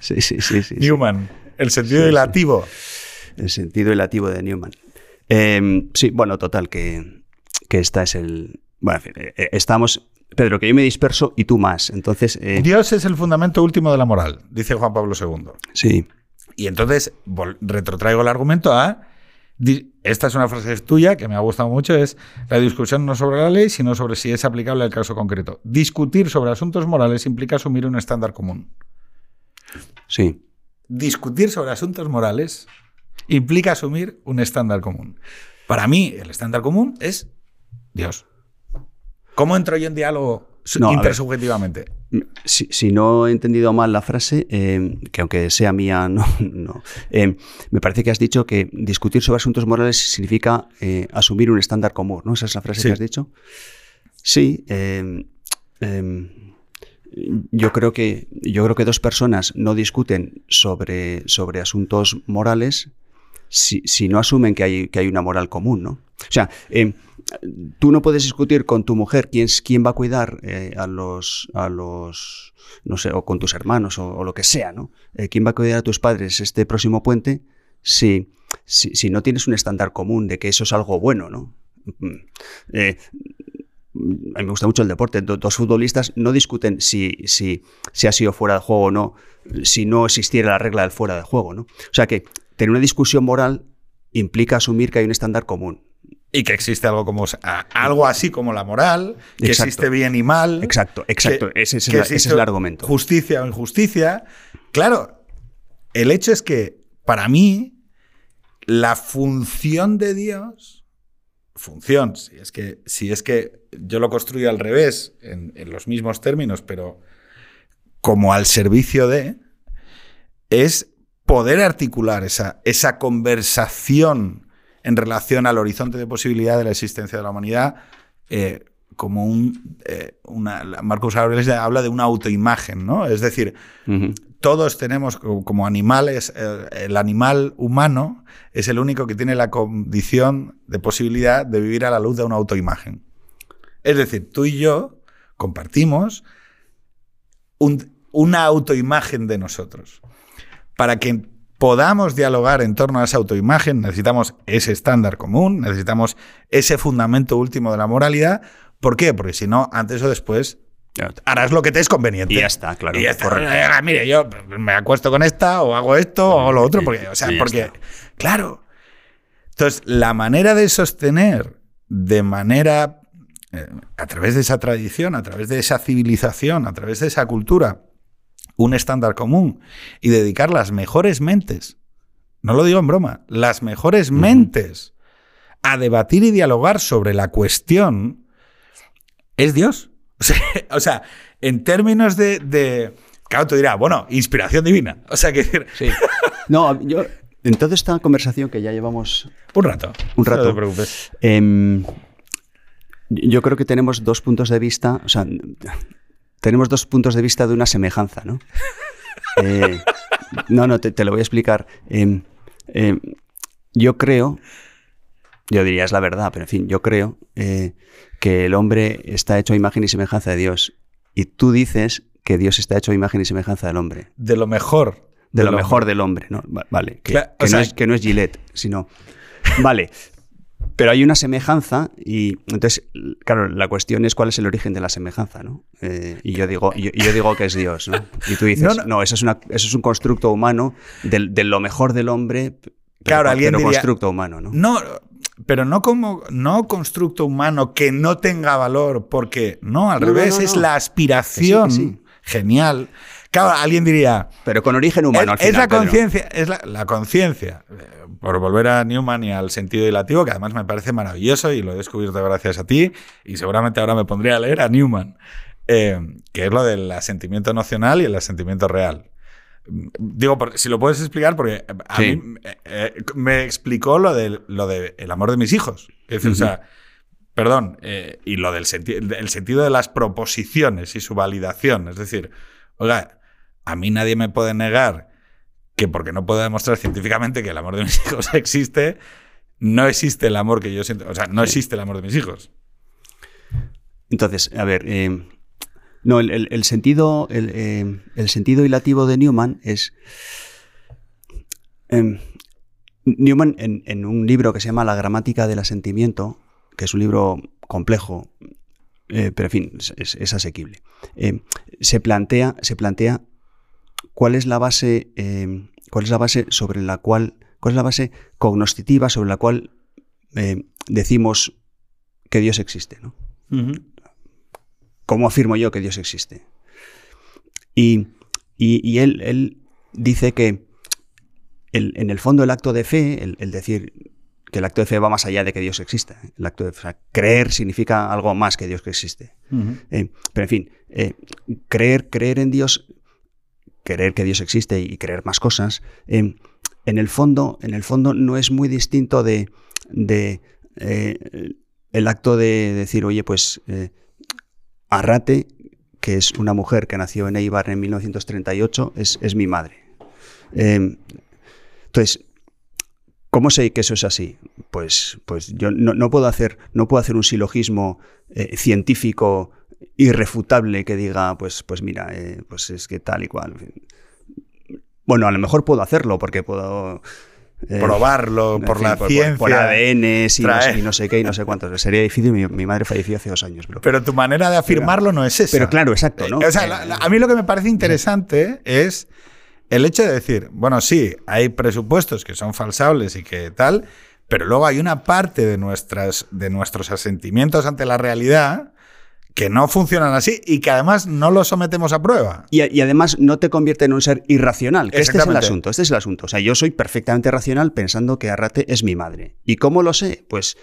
Sí, sí, sí. sí, sí. Newman, el sentido Sí, sí. dilativo. El sentido relativo de Newman. Em, sí, bueno, total, que, que esta es el... Bueno, en fin, eh, eh, estamos... Pedro, que yo me disperso y tú más. Entonces, eh, Dios es el fundamento último de la moral, dice Juan Pablo II. sí. Y entonces retrotraigo el argumento a... Esta es una frase tuya que me ha gustado mucho, es la discusión no sobre la ley, sino sobre si es aplicable al caso concreto. Discutir sobre asuntos morales implica asumir un estándar común. Sí. Discutir sobre asuntos morales implica asumir un estándar común. Para mí, el estándar común es Dios. ¿Cómo entro yo en diálogo No, ver. intersubjetivamente? Si, si no he entendido mal la frase, eh, que aunque sea mía, no, no eh, me parece que has dicho que discutir sobre asuntos morales significa eh, asumir un estándar común, ¿no? ¿Esa es la frase Sí. que has dicho? Sí. yo creo que yo creo que dos personas no discuten sobre, sobre asuntos morales si, si no asumen que hay, que hay una moral común, ¿no? O sea, tú no puedes discutir con tu mujer quién, va a cuidar eh, a los a los no sé o con tus hermanos o, lo que sea no Eh, quién va a cuidar a tus padres este próximo puente si, si si no tienes un estándar común de que eso es algo bueno no Mm, eh, a mí me gusta mucho el deporte. Do- Dos futbolistas no discuten si, si, si ha sido fuera de juego o no, si no existiera la regla del fuera de juego. ¿no? O sea que tener una discusión moral implica asumir que hay un estándar común. Y que existe algo como algo así como la moral, que existe bien y mal. Exacto, exacto. ese, es el argumento. Justicia o injusticia. Claro, el hecho es que para mí la función de Dios, función, si es que, si es que yo lo construyo al revés, en, los mismos términos, pero como al servicio de, es poder articular esa, esa conversación en relación al horizonte de posibilidad de la existencia de la humanidad, eh, como un. Eh, una, Marcos Aurelius habla de una autoimagen, ¿no? Es decir, todos tenemos como animales, eh, el animal humano es el único que tiene la condición de posibilidad de vivir a la luz de una autoimagen. Es decir, tú y yo compartimos una autoimagen de nosotros. Para que podamos dialogar en torno a esa autoimagen, necesitamos ese estándar común, necesitamos ese fundamento último de la moralidad. ¿Por qué? Porque si no, antes o después harás lo que te es conveniente. Y ya está, claro. Y ya está. Mire, yo me acuesto con esta o hago esto o lo otro, porque, o sea, porque, claro. Entonces, la manera de sostener de manera, eh, a través de esa tradición, a través de esa civilización, a través de esa cultura, un estándar común y dedicar las mejores mentes, no lo digo en broma, las mejores mentes a debatir y dialogar sobre la cuestión, es Dios. O sea, en términos de, Claro, tú dirás, bueno, inspiración divina. O sea, que Sí. No, yo. En toda esta conversación que ya llevamos. Un rato. Un rato. No te preocupes. Em, yo creo que tenemos dos puntos de vista. O sea, tenemos dos puntos de vista de una semejanza, ¿no? Eh, no, no, te, lo voy a explicar. Em, em, yo creo, yo diría es la verdad, pero en fin, yo creo eh, que el hombre está hecho a imagen y semejanza de Dios. Y tú dices que Dios está hecho a imagen y semejanza del hombre. De lo mejor. De, lo mejor del hombre, ¿no? Vale. Que, no es, que no es Gillette, sino. Vale, pero hay una semejanza y entonces, claro, la cuestión es cuál es el origen de la semejanza, ¿no? Eh, y yo digo, yo, digo que es Dios, ¿no? Y tú dices, no, eso, es una, eso es un constructo humano de, lo mejor del hombre, claro, alguien pero constructo humano, ¿no? No, pero no como no constructo humano que no tenga valor, porque no, al revés, es la aspiración genial Claro, alguien diría. Pero con origen humano. Es, al final, es la conciencia, es la, conciencia. Eh, por volver a Newman y al sentido dilativo, que además me parece maravilloso y lo he descubierto gracias a ti, y seguramente ahora me pondría a leer a Newman, eh, que es lo del asentimiento nocional y el asentimiento real. Digo, si lo puedes explicar, porque a mí eh, me explicó lo del lo de el amor de mis hijos. Es o sea, perdón, y lo del el sentido de las proposiciones y su validación. Es decir, oiga, a mí nadie me puede negar que porque no puedo demostrar científicamente que el amor de mis hijos existe, no existe el amor que yo siento. O sea, no existe el amor de mis hijos. Entonces, a ver, eh, no, el, sentido, eh, el, sentido hilativo de Newman es. Em, Newman, en, un libro que se llama La gramática del asentimiento, que es un libro complejo, eh, pero en fin, es, es asequible, se, plantea, se plantea cuál es la base, eh, cuál es la base sobre la cual, cuál es la base cognoscitiva sobre la cual eh, decimos que Dios existe, ¿no? ¿Cómo afirmo yo que Dios existe? Y, él, él, dice que en el fondo el acto de fe, el, decir que el acto de fe va más allá de que Dios exista. El acto de creer significa algo más que Dios que existe. Eh, pero en fin, creer, creer en Dios querer que Dios existe y creer más cosas, em, en, el fondo, en el fondo no es muy distinto de, eh, el acto de decir, oye, pues eh, Arrate, que es una mujer que nació en Eibar en 1938, es, mi madre. Em, entonces, ¿Cómo sé que eso es así? Pues, pues yo no, puedo hacer, no puedo hacer un silogismo eh, científico irrefutable que diga, pues, pues mira, eh, pues es que tal y cual. Bueno, a lo mejor puedo hacerlo porque puedo... Eh, Probarlo por la ciencia. Por, ADN y no, sé, qué y no sé cuántos. Sería difícil. Mi, madre falleció hace dos años. Pero, tu manera de afirmarlo no es esa. Pero claro, exacto. ¿no? O sea, a mí lo que me parece interesante es el hecho de decir, bueno, sí, hay presupuestos que son falsables y que tal, Pero luego hay una parte de, nuestras, de nuestros asentimientos ante la realidad que no funcionan así y que además no los sometemos a prueba. Y, y además no te convierte en un ser irracional. Que este es el asunto. Este es el asunto. O sea, yo soy perfectamente racional pensando que Arrate es mi madre. ¿Y cómo lo sé? Pues,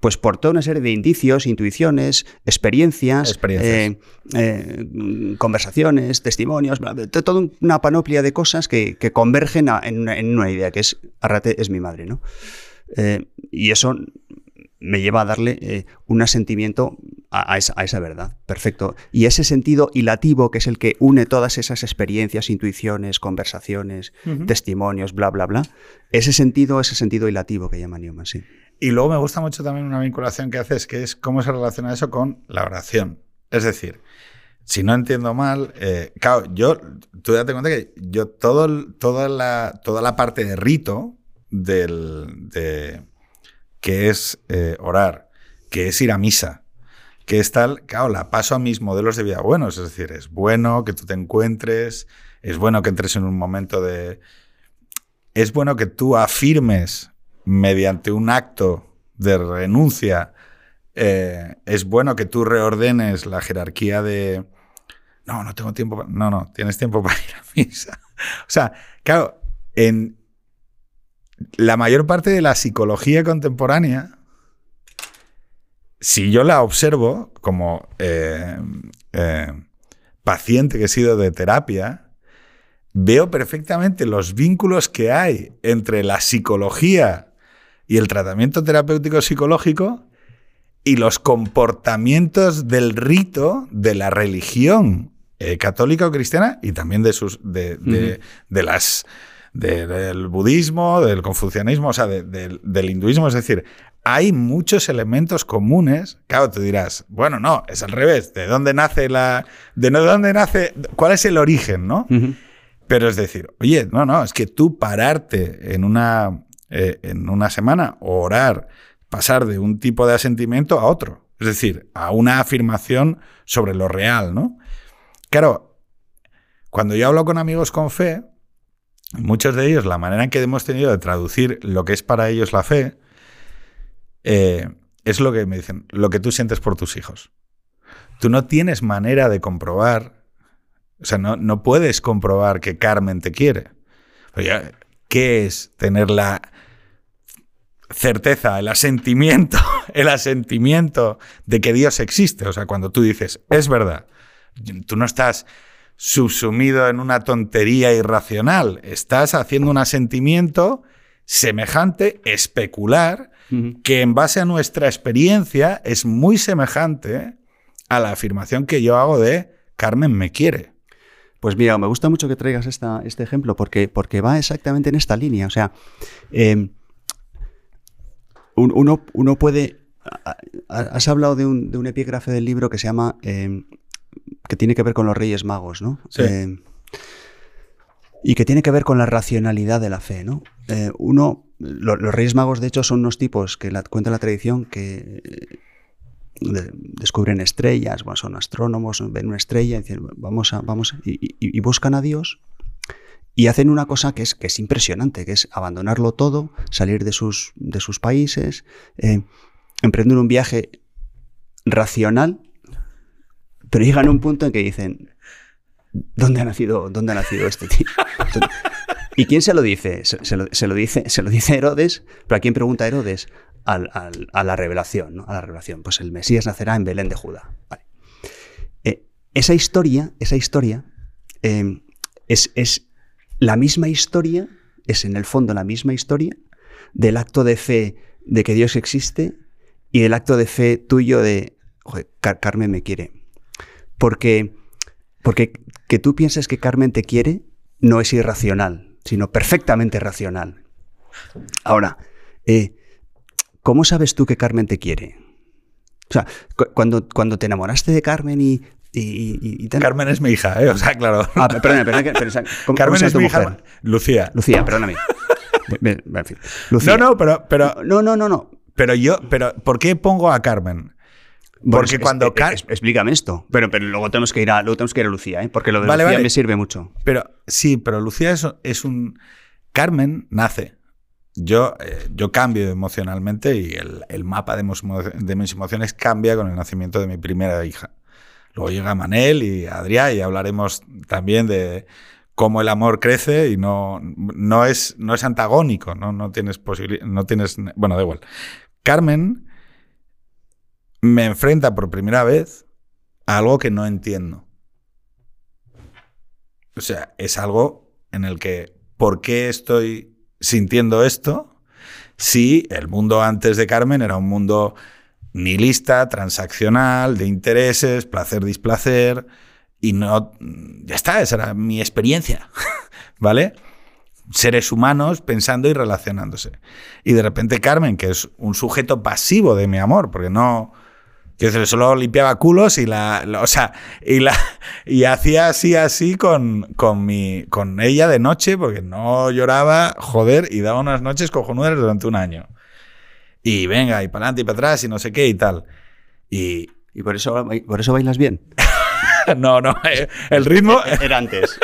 pues por toda una serie de indicios, intuiciones, experiencias, Experiencias. eh, eh, conversaciones, testimonios, bla, bla, toda una panoplia de cosas que, que convergen a- en, una, en una idea, que es Arrate es mi madre, ¿no? Eh, y eso me lleva a darle eh, un asentimiento a, a esa, a esa verdad. Perfecto. Y ese sentido hilativo, que es el que une todas esas experiencias, intuiciones, conversaciones, testimonios, bla, bla, bla, ese sentido, ese sentido hilativo que llama Newman, sí. Y luego me gusta mucho también una vinculación que haces, que es cómo se relaciona eso con la oración. Es decir, si no entiendo mal, eh, claro, yo, tú date cuenta que yo todo, toda, la, toda la parte de rito del, de, que es eh, orar, que es ir a misa, que es tal, claro, la paso a mis modelos de vida buenos. Es decir, es bueno que tú te encuentres, es bueno que entres en un momento de... Es bueno que tú afirmes mediante un acto de renuncia, eh, es bueno que tú reordenes la jerarquía de... No, no tengo tiempo. pa- No, no, tienes tiempo para ir a misa. O sea, claro, en la mayor parte de la psicología contemporánea, si yo la observo como eh, eh, paciente que he sido de terapia, veo perfectamente los vínculos que hay entre la psicología y el tratamiento terapéutico psicológico y los comportamientos del rito de la religión eh, católica o cristiana y también de sus de, de- de las del budismo, del confucianismo, o sea, de- del- del hinduismo. Es decir, hay muchos elementos comunes. Claro, tú dirás, bueno, no, es al revés. ¿De dónde nace la. de no- dónde nace. ¿Cuál es el origen, no? Pero es decir, oye, no, no, es que tú pararte en una, eh, en una semana orar, pasar de un tipo de asentimiento a otro. Es decir, a una afirmación sobre lo real, ¿no? Claro, cuando yo hablo con amigos con fe, muchos de ellos, la manera en que hemos tenido de traducir lo que es para ellos la fe, eh, es lo que me dicen, lo que tú sientes por tus hijos. Tú no tienes manera de comprobar o sea, no, no puedes comprobar que Carmen te quiere. Oye, ¿qué es tener la certeza, el asentimiento, el asentimiento de que Dios existe? O sea, cuando tú dices, es verdad, tú no estás subsumido en una tontería irracional, estás haciendo un asentimiento semejante, especular, que en base a nuestra experiencia es muy semejante a la afirmación que yo hago de Carmen me quiere. Pues mira, me gusta mucho que traigas esta, este ejemplo porque, porque va exactamente en esta línea. O sea, eh, un- uno, uno puede... Has hablado de un, de un epígrafe del libro que se llama... eh, que tiene que ver con los Reyes Magos, ¿no? Sí. Eh, y que tiene que ver con la racionalidad de la fe, ¿no? Eh, uno, lo- los Reyes Magos, de hecho, son unos tipos que la, cuenta la tradición que eh, de- descubren estrellas, bueno, son astrónomos, ven una estrella y dicen, vamos a, vamos, a-", y, y- y buscan a Dios y hacen una cosa que es, que es impresionante, que es abandonarlo todo, salir de sus, de sus países, eh, emprender un viaje racional, pero llegan un punto en que dicen, ¿dónde ha nacido, dónde ha nacido este tío? ¿Y quién se lo dice? Se, lo, dice? Se lo dice Herodes, pero ¿a quién pregunta Herodes? A la revelación. A la revelación. Pues el Mesías nacerá en Belén de Judá. Eh, esa historia, esa historia eh, es, es la misma historia, es en el fondo la misma historia del acto de fe de que Dios existe y del acto de fe tuyo de, "Joder, Car- Carmen me quiere. Porque, porque que tú pienses que Carmen te quiere no es irracional, sino perfectamente racional. Ahora, eh, ¿cómo sabes tú que Carmen te quiere? O sea, cu- cuando, cuando te enamoraste de Carmen y... y- y- y tal- Carmen es mi hija, ¿eh? O sea, claro. Ah, pe- perdona, perdona, que- pero, o sea, ¿cómo- cómo Carmen es tu mi mujer? hija. Lucía. Lucía, perdóname. En fin. Lucía. No, no, pero, pero, No, no, no, no. pero yo, pero ¿por qué pongo a Carmen? Bueno, Porque es- cuando es- es- explícame esto. Pero, pero luego tenemos que ir a, luego tenemos que ir a Lucía, ¿eh? Porque lo de Vale, Lucía vale. me sirve mucho. Pero sí, pero Lucía es, es un. Carmen nace. yo, eh, yo cambio emocionalmente y el, el mapa de, de, mis emociones cambia con el nacimiento de mi primera hija. Luego llega Manel y Adrián y hablaremos también de cómo el amor crece y no, no, es, no es antagónico, no, no tienes posibilidad, no tienes, bueno, da igual. Carmen me enfrenta por primera vez a algo que no entiendo. O sea, es algo en el que, ¿por qué estoy sintiendo esto si el mundo antes de Carmen era un mundo nihilista, transaccional, de intereses, placer, displacer, y no, ya está, esa era mi experiencia, ¿vale? Seres humanos pensando y relacionándose. Y de repente Carmen, que es un sujeto pasivo de mi amor, porque no, que solo limpiaba culos y la, o sea, y la y hacía así así con, con mi con ella de noche porque no lloraba, joder, y daba unas noches cojonudas durante un año. Y venga, y para adelante y para atrás y no sé qué y tal. Y, ¿Y por eso por eso bailas bien. no, no, eh, el ritmo era antes.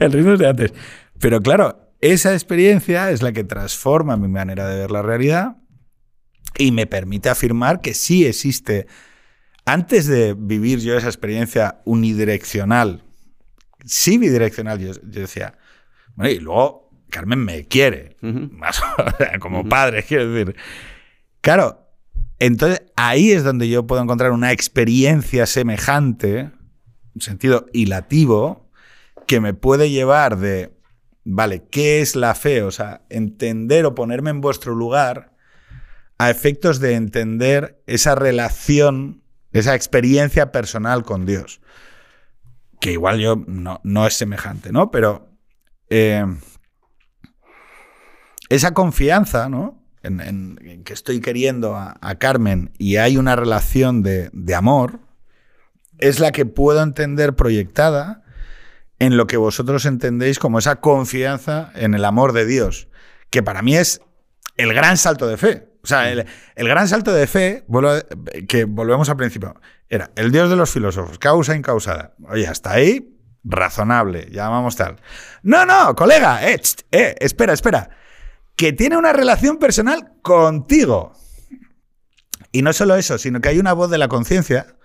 el ritmo es de antes. Pero claro, esa experiencia es la que transforma mi manera de ver la realidad y me permite afirmar que sí existe antes de vivir yo esa experiencia unidireccional, sí bidireccional, yo, decía, bueno, y luego Carmen me quiere, más, como padre, quiero decir. Claro, entonces ahí es donde yo puedo encontrar una experiencia semejante, un sentido hilativo, que me puede llevar de, vale, ¿qué es la fe? O sea, entender o ponerme en vuestro lugar a efectos de entender esa relación esa experiencia personal con Dios. Que igual yo no, no es semejante, ¿no? Pero eh, esa confianza, ¿no? En, que estoy queriendo a, Carmen y hay una relación de, de amor, es la que puedo entender proyectada en lo que vosotros entendéis como esa confianza en el amor de Dios, que para mí es el gran salto de fe. O sea, el, gran salto de fe, que volvemos al principio, era el dios de los filósofos, causa incausada. Oye, hasta ahí, razonable, llamamos tal. No, no, colega, eh, eh, espera, espera, que tiene una relación personal contigo. Y no solo eso, sino que hay una voz de la conciencia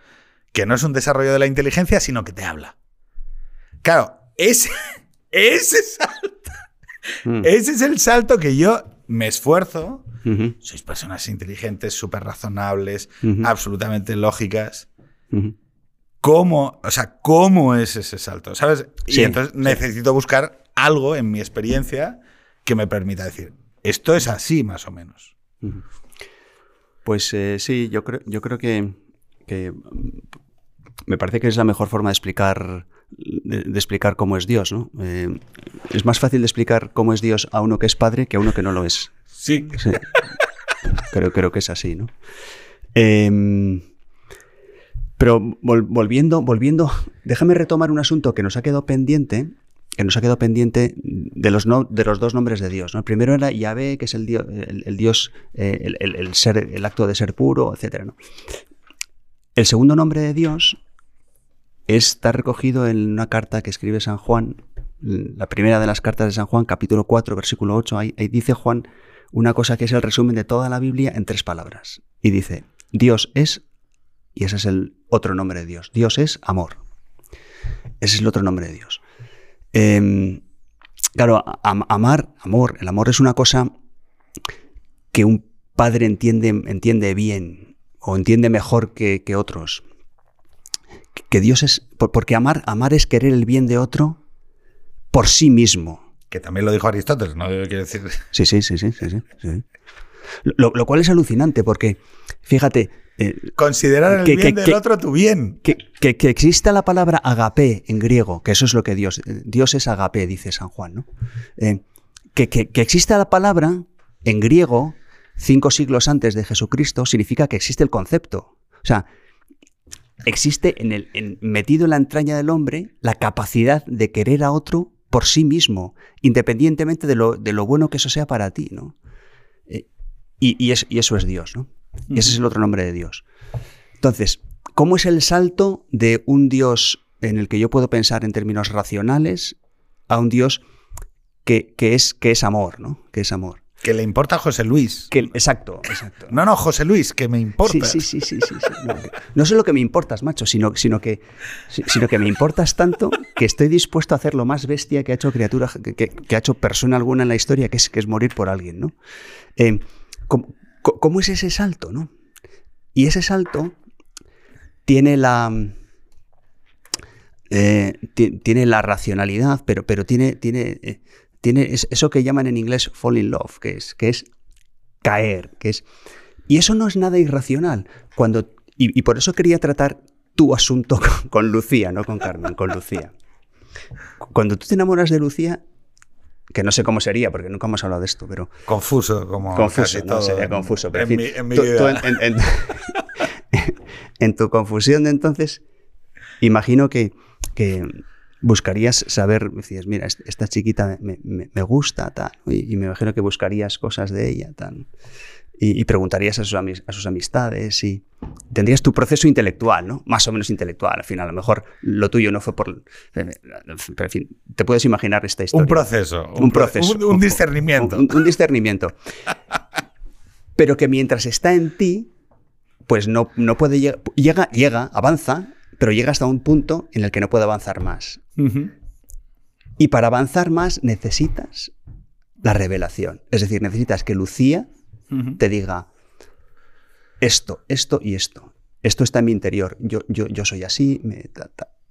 que no es un desarrollo de la inteligencia, sino que te habla. Claro, ese, ese salto, mm. ese es el salto que yo me esfuerzo sois personas inteligentes, súper razonables, absolutamente lógicas. ¿Cómo, o sea, cómo es ese salto? ¿Sabes? y entonces necesito buscar algo en mi experiencia que me permita decir, esto es así más o menos. Pues eh, sí, yo creo, yo creo que, me parece que es la mejor forma de explicar, de, explicar cómo es Dios. ¿no? Eh, es más fácil de explicar cómo es Dios a uno que es padre que a uno que no lo es. Sí. Creo, creo que es así, ¿no? Em, pero volviendo, volviendo, déjame retomar un asunto que nos ha quedado pendiente, que nos ha quedado pendiente de los, de los dos nombres de Dios. ¿no? El primero era Yahvé, que es el Dios, el, Dios eh, el, ser, el acto de ser puro, etc. ¿no? El segundo nombre de Dios está recogido en una carta que escribe San Juan, la primera de las cartas de San Juan, capítulo 4, versículo 8. ahí dice Juan una cosa que es el resumen de toda la Biblia en tres palabras. Y dice, Dios es, y ese es el otro nombre de Dios, Dios es amor. Ese es el otro nombre de Dios. Em, claro, amar, amor, el amor es una cosa que un padre entiende, entiende bien o entiende mejor que, otros. Que Dios es, porque amar, amar es querer el bien de otro por sí mismo que también lo dijo Aristóteles, ¿no? Quiero decir. Sí, sí, sí, sí, sí. sí. Lo, cual es alucinante porque, fíjate. Eh, Considerar el bien del otro tu bien. Que, que, exista la palabra agape en griego, que eso es lo que Dios. Dios es agape, dice San Juan, ¿no? Eh, que, exista la palabra en griego cinco siglos antes de Jesucristo significa que existe el concepto. O sea, existe en el, metido en la entraña del hombre la capacidad de querer a otro por sí mismo, independientemente de lo, de lo bueno que eso sea para ti, ¿no? Eh, y, eso es Dios, ¿no? Y ese es el otro nombre de Dios. Entonces, ¿cómo es el salto de un Dios en el que yo puedo pensar en términos racionales a un Dios que, es, que es amor, ¿no? Que es amor. Que le importa a José Luis. Que, exacto, exacto. No, no, José Luis, que me importa. Sí, sí, sí, sí, sí, No, no, solo que me importas, macho, sino, sino, que, sino que me importas tanto que estoy dispuesto a hacer lo más bestia que ha hecho criatura, que, ha hecho persona alguna en la historia, que es, que es morir por alguien, ¿no? Eh, ¿cómo, es ese salto, no? Y ese salto tiene la... Eh, tiene la racionalidad, pero, pero tiene, tiene eh, tiene eso que llaman en inglés fall in love, que es, que es caer, que es... Y eso no es nada irracional. Cuando, y, por eso quería tratar tu asunto con, Lucía, no con Carmen, con Lucía. Cuando tú te enamoras de Lucía, que no sé cómo sería, porque nunca hemos hablado de esto, pero... Confuso, como Confuso, no, sería confuso. Pero en, tu confusión de entonces, imagino que, que buscarías saber, decías, mira, esta chiquita me, gusta, tal, y, me imagino que buscarías cosas de ella, tal, y, preguntarías a sus, a sus, amistades y tendrías tu proceso intelectual, ¿no? Más o menos intelectual, al final, a lo mejor lo tuyo no fue por... Pero, en fin, te puedes imaginar esta historia. Un proceso. Un, proceso. Un, discernimiento. Un, discernimiento. pero que mientras está en ti, pues no, no puede llegar, llega, llega, avanza, pero llega hasta un punto en el que no puede avanzar más. Y para avanzar más necesitas la revelación. Es decir, necesitas que Lucía te diga esto, esto y esto. Esto está en mi interior. Yo, yo, yo soy así.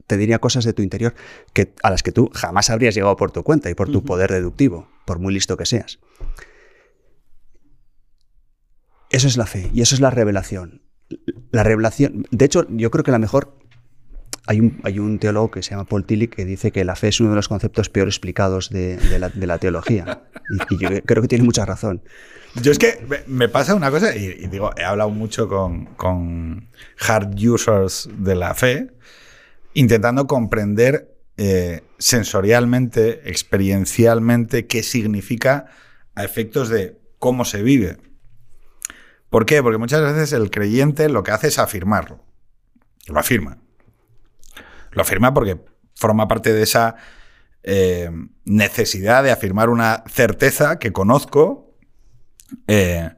te diría cosas de tu interior que, a las que tú jamás habrías llegado por tu cuenta y por tu poder deductivo, por muy listo que seas. Eso es la fe y eso es la revelación. La revelación, de hecho, yo creo que la mejor hay un, teólogo que se llama Paul Tillich que dice que la fe es uno de los conceptos peor explicados de, la, teología. Y, yo creo que tiene mucha razón. Yo es que me pasa una cosa, y, digo, he hablado mucho con, hard users de la fe, intentando comprender eh, sensorialmente, experiencialmente, qué significa a efectos de cómo se vive. ¿Por qué? Porque muchas veces el creyente lo que hace es afirmarlo. Lo afirma. Lo afirma porque forma parte de esa eh, necesidad de afirmar una certeza que conozco, eh,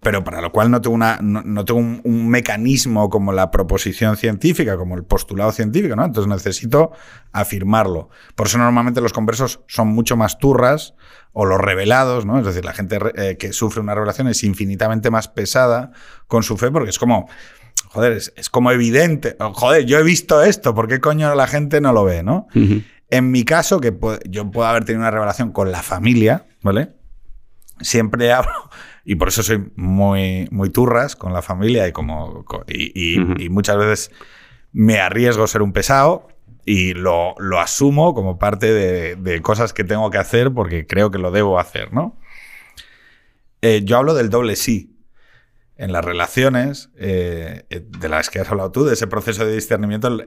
pero para lo cual no tengo, una, no, tengo un, mecanismo como la proposición científica, como el postulado científico, ¿no? Entonces necesito afirmarlo. Por eso normalmente los conversos son mucho más turras o los revelados, ¿no? Es decir, la gente eh, que sufre una revelación es infinitamente más pesada con su fe porque es como joder, es, como evidente, joder, yo he visto esto, ¿por qué coño la gente no lo ve, no? En mi caso, que yo puedo haber tenido una revelación con la familia, ¿vale? Siempre hablo, y por eso soy muy, muy turras con la familia y, como, y, muchas veces me arriesgo a ser un pesado y lo, asumo como parte de, cosas que tengo que hacer porque creo que lo debo hacer, ¿no? Eh, yo hablo del doble sí en las relaciones eh, eh, de las que has hablado tú, de ese proceso de discernimiento,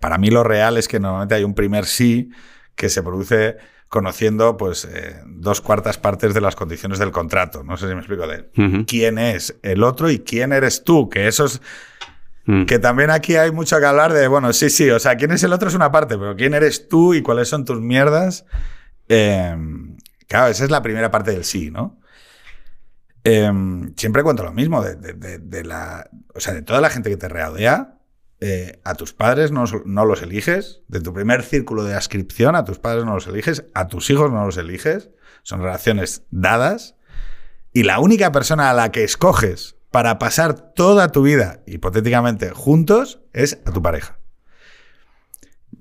para mí lo real es que normalmente hay un primer sí que se produce conociendo pues eh, dos cuartas partes de las condiciones del contrato. No sé si me explico de quién es el otro y quién eres tú, que eso es... Mm. Que también aquí hay mucho que hablar de, bueno, sí, sí, o sea, quién es el otro es una parte, pero quién eres tú y cuáles son tus mierdas. claro, esa es la primera parte del sí, ¿no? Em, siempre cuento lo mismo, de, la, o sea, de toda la gente que te rodea, eh, a tus padres no, los eliges, de tu primer círculo de ascripción a tus padres no los eliges, a tus hijos no los eliges, son relaciones dadas, y la única persona a la que escoges para pasar toda tu vida, hipotéticamente, juntos, es a tu pareja.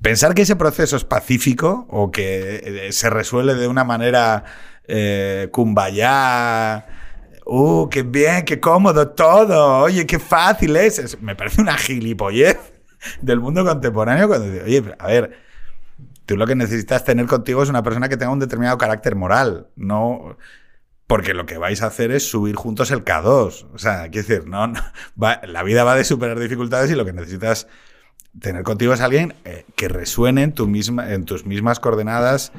Pensar que ese proceso es pacífico o que eh, se resuelve de una manera eh, ¡Uh, qué bien, qué cómodo todo! Oye, qué fácil es. Me parece una gilipollez del mundo contemporáneo cuando oye, a ver, tú lo que necesitas tener contigo es una persona que tenga un determinado carácter moral, no... Porque lo que vais a hacer es subir juntos el K2. O sea, quiero decir, no, la vida va de superar dificultades y lo que necesitas tener contigo es alguien eh, que resuene en, tu misma, en tus mismas coordenadas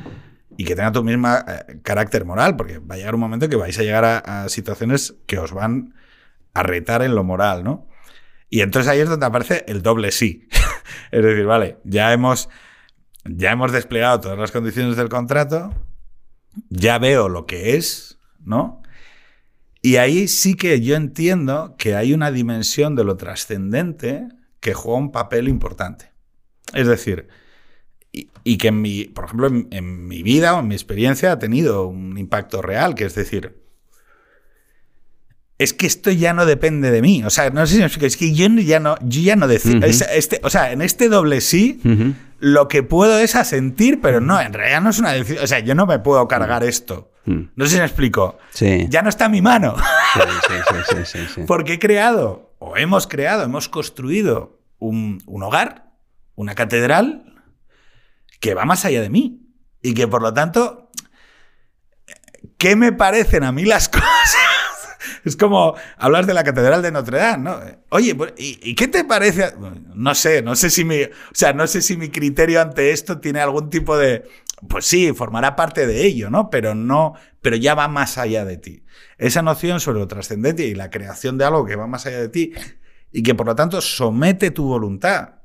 y que tenga tu mismo eh, carácter moral, porque va a llegar un momento que vais a llegar a, situaciones que os van a retar en lo moral, ¿no? Y entonces ahí es donde aparece el doble sí. es decir, vale, ya hemos, ya hemos desplegado todas las condiciones del contrato, ya veo lo que es, ¿no? Y ahí sí que yo entiendo que hay una dimensión de lo trascendente que juega un papel importante. Es decir, y, que en mi, por ejemplo, en, mi vida o en mi experiencia ha tenido un impacto real, que es decir, es que esto ya no depende de mí. O sea, no sé si me explico, es que yo ya no, yo ya no decido. este, o sea, en este doble sí, lo que puedo es asentir, pero no, en realidad no es una decisión. O sea, yo no me puedo cargar esto. No sé si me explico. Sí. Ya no está en mi mano. Sí, sí, sí, Porque he creado, o hemos creado, hemos construido un, un hogar, una catedral, que va más allá de mí. Y que por lo tanto, ¿qué me parecen a mí las cosas? es como hablar de la Catedral de Notre Dame, ¿no? Oye, pues, ¿y, qué te parece? No sé, no sé si mi, o sea, no sé si mi criterio ante esto tiene algún tipo de, pues sí, formará parte de ello, ¿no? Pero no, pero ya va más allá de ti. Esa noción sobre lo trascendente y la creación de algo que va más allá de ti y que por lo tanto somete tu voluntad,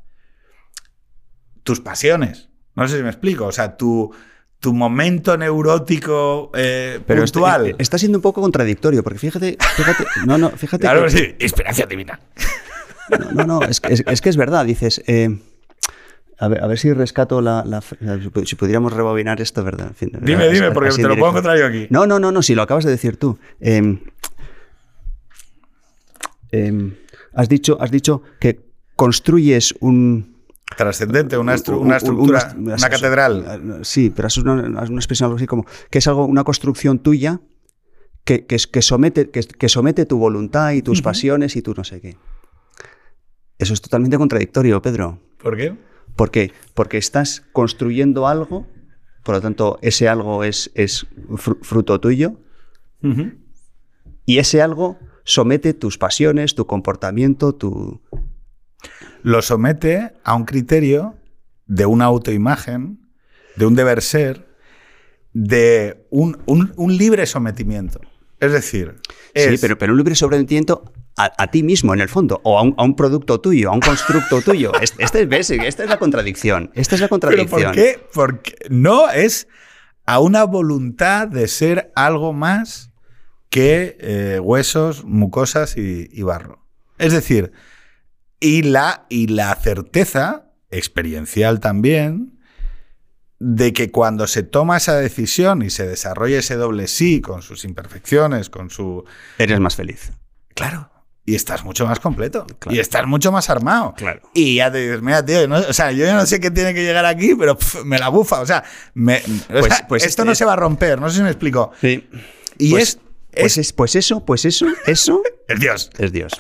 tus pasiones, no sé si me explico. O sea, tu, tu momento neurótico eh, Pero puntual. Está, está, siendo un poco contradictorio, porque fíjate, fíjate, no, no, fíjate. Claro, sí, inspiración divina. No, no, es, es, que es verdad, dices. Eh, a ver, a ver, si rescato la, Si pudiéramos rebobinar esto, ¿verdad? dime, dime, porque te lo puedo encontrar yo aquí. No, no, no, no, si lo acabas de decir tú. Eh, has, dicho, has dicho que construyes un, Trascendente, una, una estructura, una, catedral. Sí, pero es una, expresión algo así como que es algo, una construcción tuya que, que, que somete, que, somete tu voluntad y tus pasiones y tu no sé qué. Eso es totalmente contradictorio, Pedro. ¿Por qué? Porque, porque estás construyendo algo, por lo tanto, ese algo es, es fruto tuyo, y ese algo somete tus pasiones, tu comportamiento, tu, lo somete a un criterio de una autoimagen, de un deber ser, de un, libre sometimiento. Es decir, sí, pero, pero un libre sometimiento a, ti mismo, en el fondo, o a un, producto tuyo, a un constructo tuyo. Este, es, esta es la contradicción. Esta es la contradicción. ¿Pero por qué? Porque no es a una voluntad de ser algo más que eh, huesos, mucosas y barro. Es decir, y la, y la certeza, experiencial también, de que cuando se toma esa decisión y se desarrolla ese doble sí con sus imperfecciones, con su... Eres más feliz. Claro. Y estás mucho más completo. Y estás mucho más armado. Claro. Y ya te dices, mira, tío, o sea, yo no sé qué tiene que llegar aquí, pero me la bufa. O sea, me, pues, pues esto no se va a romper. No sé si me explico. Sí. Y pues, es, pues, es, pues eso, pues eso, eso. es Dios. Es Dios.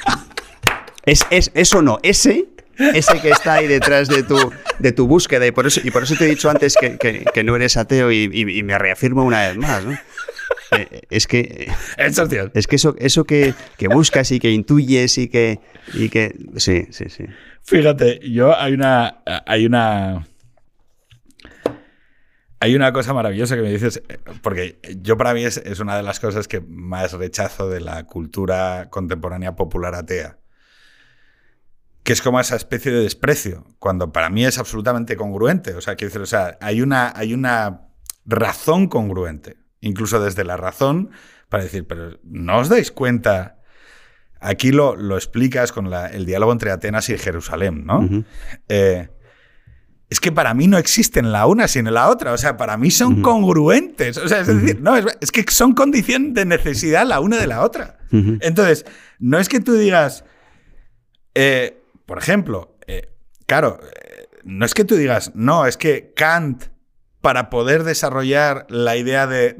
Es, es, eso no, ese, ese que está ahí detrás de tu, de tu búsqueda. Y por, eso, y por eso te he dicho antes que, que, no eres ateo y, me reafirmo una vez más. ¿no? Eh, es que. Es que eso, eso que, que, buscas y que intuyes y que, y que. Sí, sí, sí. Fíjate, yo hay una. Hay una. Hay una cosa maravillosa que me dices, porque yo para mí es, es una de las cosas que más rechazo de la cultura contemporánea popular atea que es como esa especie de desprecio, cuando para mí es absolutamente congruente. O sea, quiero decir, o sea, hay una, hay una razón congruente, incluso desde la razón, para decir, pero ¿no os dais cuenta? Aquí lo, lo explicas con el diálogo entre Atenas y Jerusalén, ¿no? Eh, es que para mí no existen la una sin la otra. O sea, para mí son congruentes. O sea, es decir, no, es, que son condición de necesidad la una de la otra. Entonces, no es que tú digas, eh, por ejemplo, eh, claro, eh, no es que tú digas, no, es que Kant, para poder desarrollar la idea de,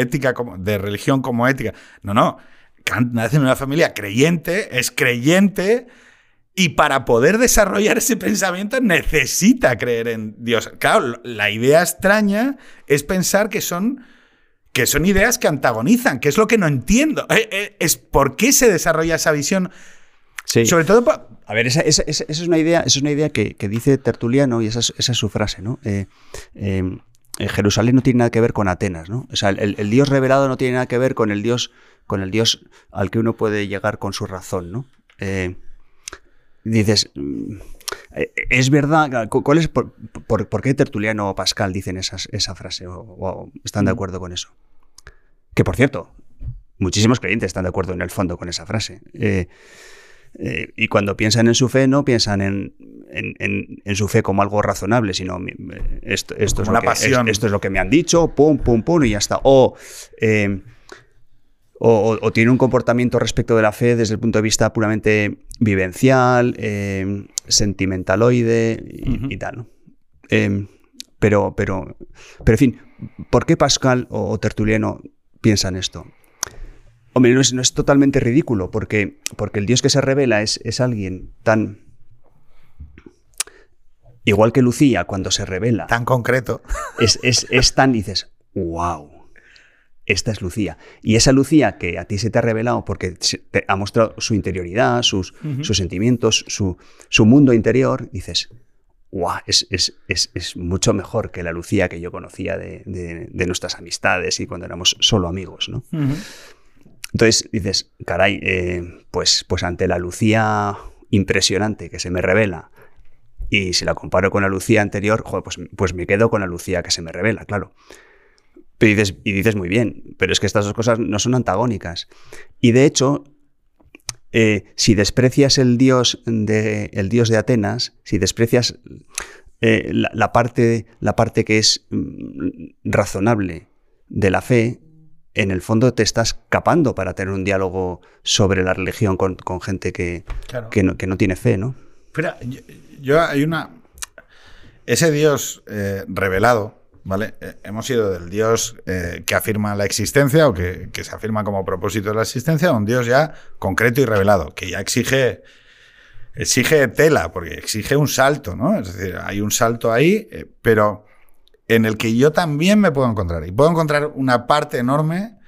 ética, como, de religión como ética, no, no, Kant nace en una familia creyente, es creyente, y para poder desarrollar ese pensamiento necesita creer en Dios. Claro, la idea extraña es pensar que son que son ideas que antagonizan, que es lo que no entiendo. Eh, es por qué se desarrolla esa visión sobre todo, a ver, esa, es una idea, es una idea que, dice Tertuliano y esa es, su frase, ¿no? Eh, eh, Jerusalén no tiene nada que ver con Atenas, ¿no? O sea, el, Dios revelado no tiene nada que ver con el Dios, con el Dios al que uno puede llegar con su razón, ¿no? Eh, dices, mm, es verdad, ¿cuál es, por, qué Tertuliano o Pascal dicen esa frase o, están de mm. acuerdo con eso? Que por cierto, muchísimos creyentes están de acuerdo en el fondo con esa frase. Eh, eh, y cuando piensan en su fe, no piensan en, su fe como algo razonable, sino esto, esto, es lo que, esto, es lo que me han dicho, pum, pum, pum, y ya está. O, o, tiene un comportamiento respecto de la fe desde el punto de vista puramente vivencial, eh, sentimentaloide y, tal. Em, pero, pero, pero, en fin, ¿por qué Pascal o, Tertuliano piensan esto? Hombre, no es, totalmente ridículo, porque, porque el Dios que se revela es, es alguien tan... Igual que Lucía, cuando se revela. Tan concreto. Es, es, es tan, dices, wow esta es Lucía. Y esa Lucía que a ti se te ha revelado porque te ha mostrado su interioridad, sus, sus sentimientos, su, su, mundo interior, dices, ¡guau! Es, es, es, mucho mejor que la Lucía que yo conocía de, de, nuestras amistades y cuando éramos solo amigos, ¿no? Entonces dices, caray, eh, pues, pues ante la Lucía impresionante que se me revela, y si la comparo con la Lucía anterior, pues, pues me quedo con la Lucía que se me revela, claro. Y dices, y dices muy bien, pero es que estas dos cosas no son antagónicas. Y de hecho, eh, si desprecias el dios, de, el dios de Atenas, si desprecias eh, la, parte, la parte que es mm, razonable de la fe, en el fondo te estás capando para tener un diálogo sobre la religión con, gente que, que, no, tiene fe, ¿no? Pero yo, hay una... Ese Dios eh, revelado, ¿vale? Eh, hemos ido del Dios eh, que afirma la existencia o que, se afirma como propósito de la existencia a un Dios ya concreto y revelado, que ya exige, exige tela, porque exige un salto, ¿no? Es decir, hay un salto ahí, pero en el que yo también me puedo encontrar. Y puedo encontrar una parte enorme,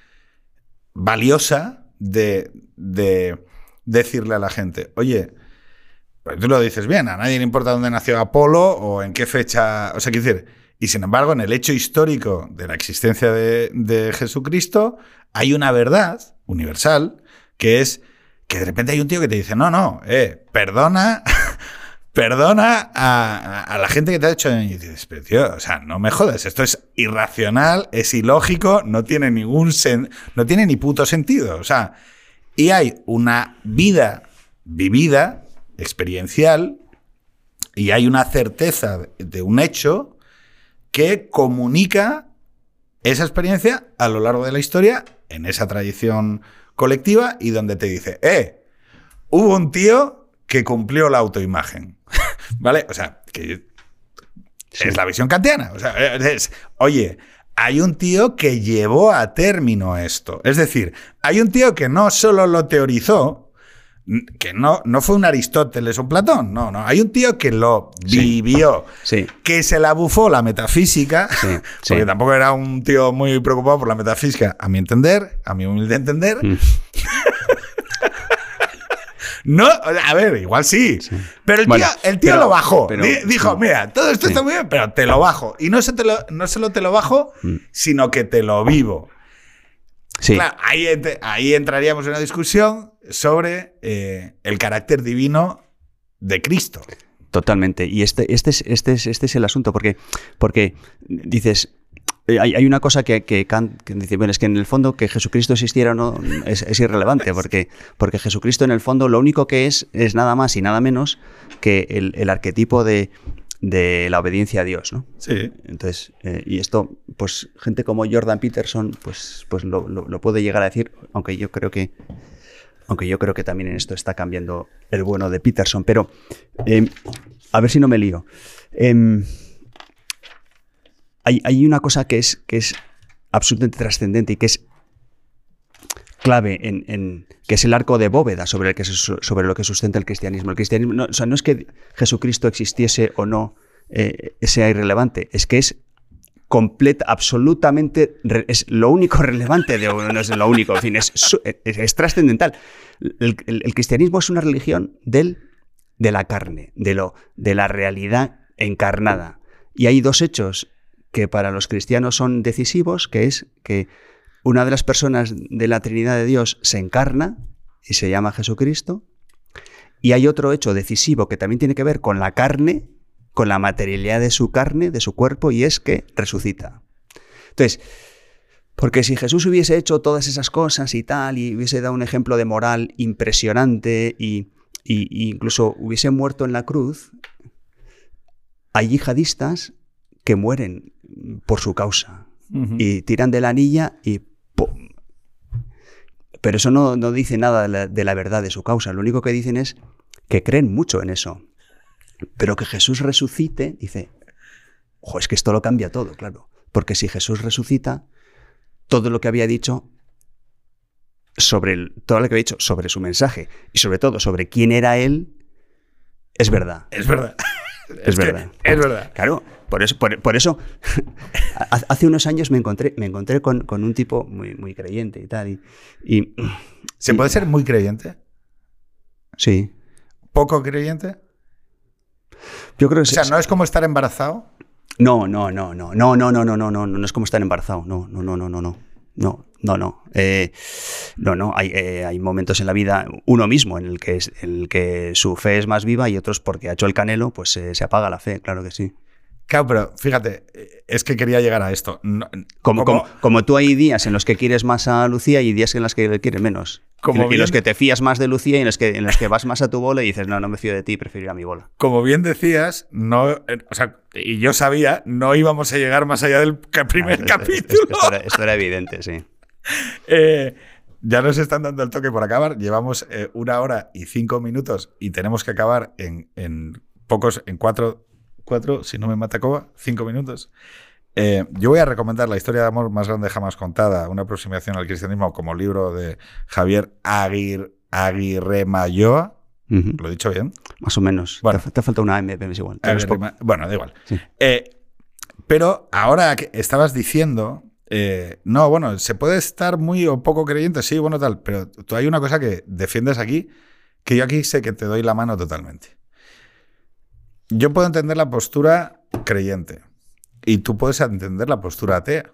valiosa, de, de decirle a la gente, oye, pues tú lo dices bien, a nadie le importa dónde nació Apolo o en qué fecha, o sea, quiero decir, y sin embargo, en el hecho histórico de la existencia de, Jesucristo, hay una verdad universal que es que de repente hay un tío que te dice, no, no, eh, perdona, perdona a, la gente que te ha hecho. Y dices, pero tío, o sea, no me jodas, esto es irracional, es ilógico, no tiene ningún sen no tiene ni puto sentido. O sea, y hay una vida vivida, experiencial, y hay una certeza de un hecho que comunica esa experiencia a lo largo de la historia en esa tradición colectiva y donde te dice, eh, hubo un tío que cumplió la autoimagen. ¿Vale? O sea, que es la visión kantiana. O sea, es, oye, hay un tío que llevó a término esto. Es decir, hay un tío que no solo lo teorizó, que no, no fue un Aristóteles o un Platón, no, no. Hay un tío que lo vivió, que se la bufó la metafísica, porque tampoco era un tío muy preocupado por la metafísica, a mi entender, a mi humilde entender. Mm. No, a ver, igual sí. Pero el tío, lo bajó. Dijo, mira, todo esto está muy bien, pero te lo bajo. Y no, se te lo, no solo te lo bajo, mm. sino que te lo vivo. Claro, ahí, ahí entraríamos en una discusión sobre eh, el carácter divino de Cristo. Totalmente. Y este, este, es, este, es, este es el asunto, porque, porque dices, eh, hay, una cosa que, que Kant dice, bueno, es que en el fondo que Jesucristo existiera no es, irrelevante, porque, porque Jesucristo en el fondo lo único que es es nada más y nada menos que el, arquetipo de, la obediencia a Dios, ¿no? Sí. Entonces, eh, y esto, pues gente como Jordan Peterson, pues, pues lo, lo, puede llegar a decir, aunque yo creo que aunque yo creo que también en esto está cambiando el bueno de Peterson, pero em, a ver si no me lío. Em, hay, una cosa que es, que es absolutamente trascendente y que es clave en, que es el arco de bóveda sobre, el que sobre lo que sustenta el cristianismo. El cristianismo no, es que Jesucristo existiese o no eh, sea irrelevante, es que es completa, absolutamente, es lo único relevante, de, no es lo único, en fin, es, es, trascendental. El, cristianismo es una religión del, de la carne, de, lo, de la realidad encarnada. Y hay dos hechos que para los cristianos son decisivos, que es que una de las personas de la Trinidad de Dios se encarna y se llama Jesucristo, Y hay otro hecho decisivo que también tiene que ver con la carne, con la materialidad de su carne, de su cuerpo, y es que resucita. Entonces, porque si Jesús hubiese hecho todas esas cosas y tal, y hubiese dado un ejemplo de moral impresionante y, incluso hubiese muerto en la cruz, hay yihadistas que mueren por su causa y tiran de la anilla y ¡pum! Pero eso no, dice nada de la, verdad de su causa. Lo único que dicen es que creen mucho en eso. Pero que Jesús resucite, dice, ojo, es que esto lo cambia todo, claro. Porque si Jesús resucita, todo lo que había dicho sobre todo lo que había dicho sobre su mensaje y sobre todo sobre quién era él es verdad. Es verdad. Es, verdad. Es verdad. Claro, por eso, por, eso hace unos años me encontré, me encontré con, un tipo muy, muy creyente y tal. Y, ¿Se puede ser muy creyente? Sí. ¿Poco creyente? Yo creo que O sea, ¿no es como estar embarazado? No, no, no, no, no, no, no, no, no, no, no es como estar embarazado. No, no, no, no, no, no. No, no, no. Eh, no, no. Hay, eh, hay, momentos en la vida, uno mismo, en el, que es, el que su fe es más viva y otros porque ha hecho el canelo, pues eh, se apaga la fe, claro que sí. Claro, pero fíjate, es que quería llegar a esto. como, como, tú hay días en los que quieres más a Lucía y días en los que le quieres menos. Como y, los que te fías más de Lucía y en los, que, en los que vas más a tu bola y dices, no, no me fío de ti, prefiero ir a mi bola. Como bien decías, no, o sea, y yo sabía, no íbamos a llegar más allá del primer capítulo. Esto era, evidente, sí. Eh, ya nos están dando el toque por acabar. Llevamos eh, una hora y cinco minutos y tenemos que acabar en, en pocos, en cuatro cuatro, si no me mata Coba, cinco minutos. Eh, yo voy a recomendar La historia de amor más grande jamás contada, una aproximación al cristianismo como libro de Javier Aguirre, Aguirre Mayoa. ¿Lo he dicho bien? Más o menos. Bueno, te, falta una M, pero es igual. bueno, da igual. Eh, pero ahora que estabas diciendo, eh, no, bueno, se puede estar muy o poco creyente, sí, bueno, tal, pero tú hay una cosa que defiendes aquí, que yo aquí sé que te doy la mano totalmente. Yo puedo entender la postura creyente y tú puedes entender la postura atea.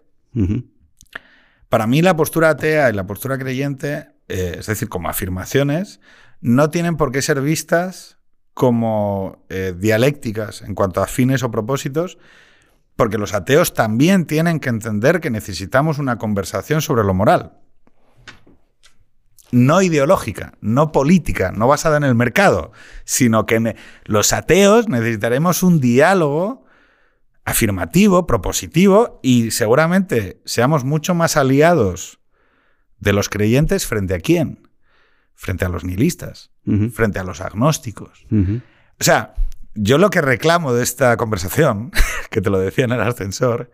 Para mí la postura atea y la postura creyente, eh, es decir, como afirmaciones, no tienen por qué ser vistas como eh, dialécticas en cuanto a fines o propósitos, porque los ateos también tienen que entender que necesitamos una conversación sobre lo moral no ideológica, no política, no basada en el mercado, sino que los ateos necesitaremos un diálogo afirmativo, propositivo y seguramente seamos mucho más aliados de los creyentes frente a quién? Frente a los nihilistas, frente a los agnósticos. O sea, yo lo que reclamo de esta conversación, que te lo decía en el ascensor,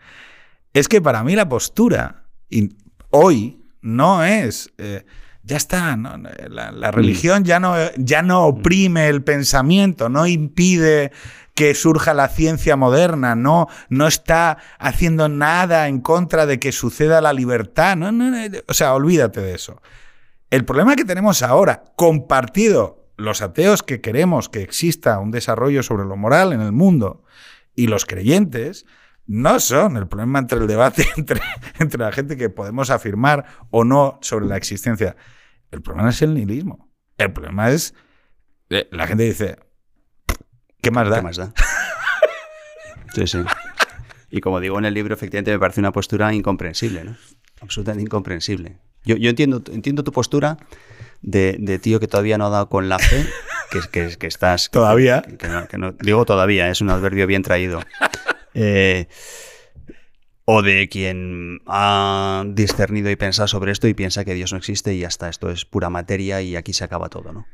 es que para mí la postura hoy no es... Eh, ya está, la, mm. religión ya no, ya no oprime el pensamiento, no impide que surja la ciencia moderna, no, no está haciendo nada en contra de que suceda la libertad, no, no, o sea, olvídate de eso. El problema que tenemos ahora, compartido los ateos que queremos que exista un desarrollo sobre lo moral en el mundo y los creyentes, no son el problema entre el debate entre, entre la gente que podemos afirmar o no sobre la existencia. El problema es el nihilismo. El problema es. Eh, la gente dice. ¿Qué más da? ¿Qué más da? sí, sí. Y como digo en el libro, efectivamente me parece una postura incomprensible, ¿no? Absolutamente incomprensible. Yo, entiendo, entiendo tu postura de, tío que todavía no ha dado con la fe, que, que, estás... ¿Todavía? Que, no, digo todavía, es un adverbio bien traído. Eh, o de quien ha discernido y pensado sobre esto y piensa que Dios no existe y ya está, esto es pura materia y aquí se acaba todo, ¿no?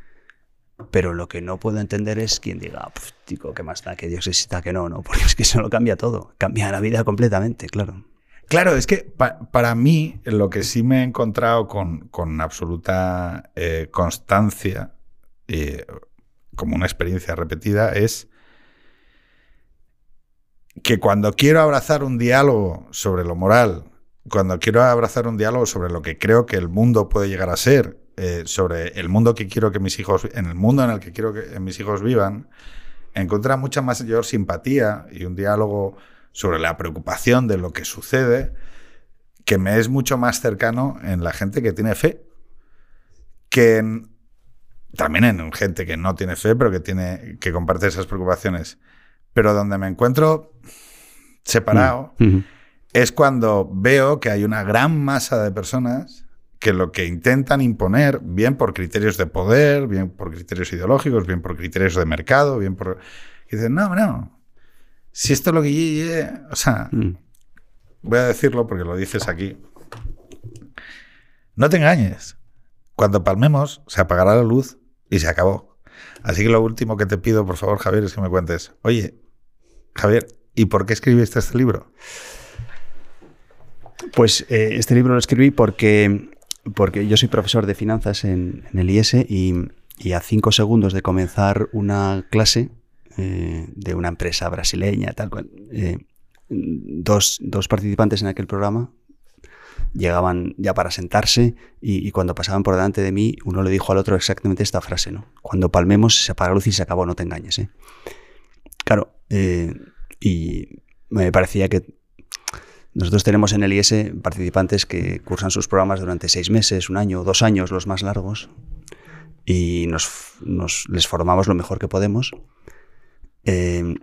Pero lo que no puedo entender es quien diga, chico, ¿qué más da? Que Dios exista, que no, ¿no? Porque es que eso lo cambia todo, cambia la vida completamente, claro. Claro, es que para mí lo que sí me he encontrado con, con absoluta eh, constancia, eh, como una experiencia repetida, es que cuando quiero abrazar un diálogo sobre lo moral, cuando quiero abrazar un diálogo sobre lo que creo que el mundo puede llegar a ser, eh, sobre el mundo que quiero que mis hijos, en el mundo en el que quiero que mis hijos vivan, encuentra mucha mayor simpatía y un diálogo sobre la preocupación de lo que sucede, que me es mucho más cercano en la gente que tiene fe, que en también en gente que no tiene fe, pero que, tiene, que comparte esas preocupaciones. Pero donde me encuentro separado Mm, es cuando veo que hay una gran masa de personas que lo que intentan imponer, bien por criterios de poder, bien por criterios ideológicos, bien por criterios de mercado, bien por... Y dicen, no, no, si esto es lo que... yo- yo-". O sea, Mm. voy a decirlo porque lo dices aquí. No te engañes. Cuando palmemos, se apagará la luz y se acabó. Así que lo último que te pido, por favor, Javier, es que me cuentes, oye, Javier, ¿y por qué escribiste este libro? Pues eh, este libro lo escribí porque, porque yo soy profesor de finanzas en, en el IS y, y a cinco segundos de comenzar una clase eh, de una empresa brasileña, tal cual, eh, dos, dos participantes en aquel programa llegaban ya para sentarse y, cuando pasaban por delante de mí, uno le dijo al otro exactamente esta frase, ¿no? Cuando palmemos se apaga la luz y se acabó, no te engañes, ¿eh? Claro, eh, y me parecía que nosotros tenemos en el IS participantes que cursan sus programas durante seis meses, un año, dos años, los más largos, y nos, nos- les formamos lo mejor que podemos. Eh,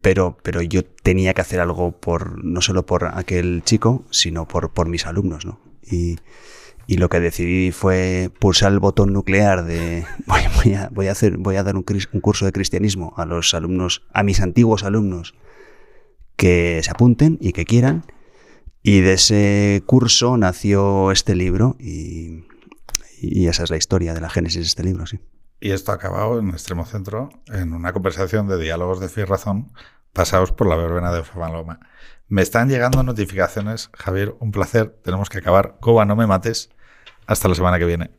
pero, pero yo tenía que hacer algo por no solo por aquel chico, sino por, por mis alumnos, ¿no? Y, y lo que decidí fue pulsar el botón nuclear de voy, a, voy a hacer, voy a dar un curso de cristianismo a los alumnos, a mis antiguos alumnos que se apunten y que quieran. Y de ese curso nació este libro y, y esa es la historia de la génesis de este libro, sí. Y esto ha acabado en Extremo Centro, en una conversación de diálogos de fe razón pasados por la verbena de Famaloma. Me están llegando notificaciones. Javier, un placer. Tenemos que acabar. Coba, no me mates. Hasta la semana que viene.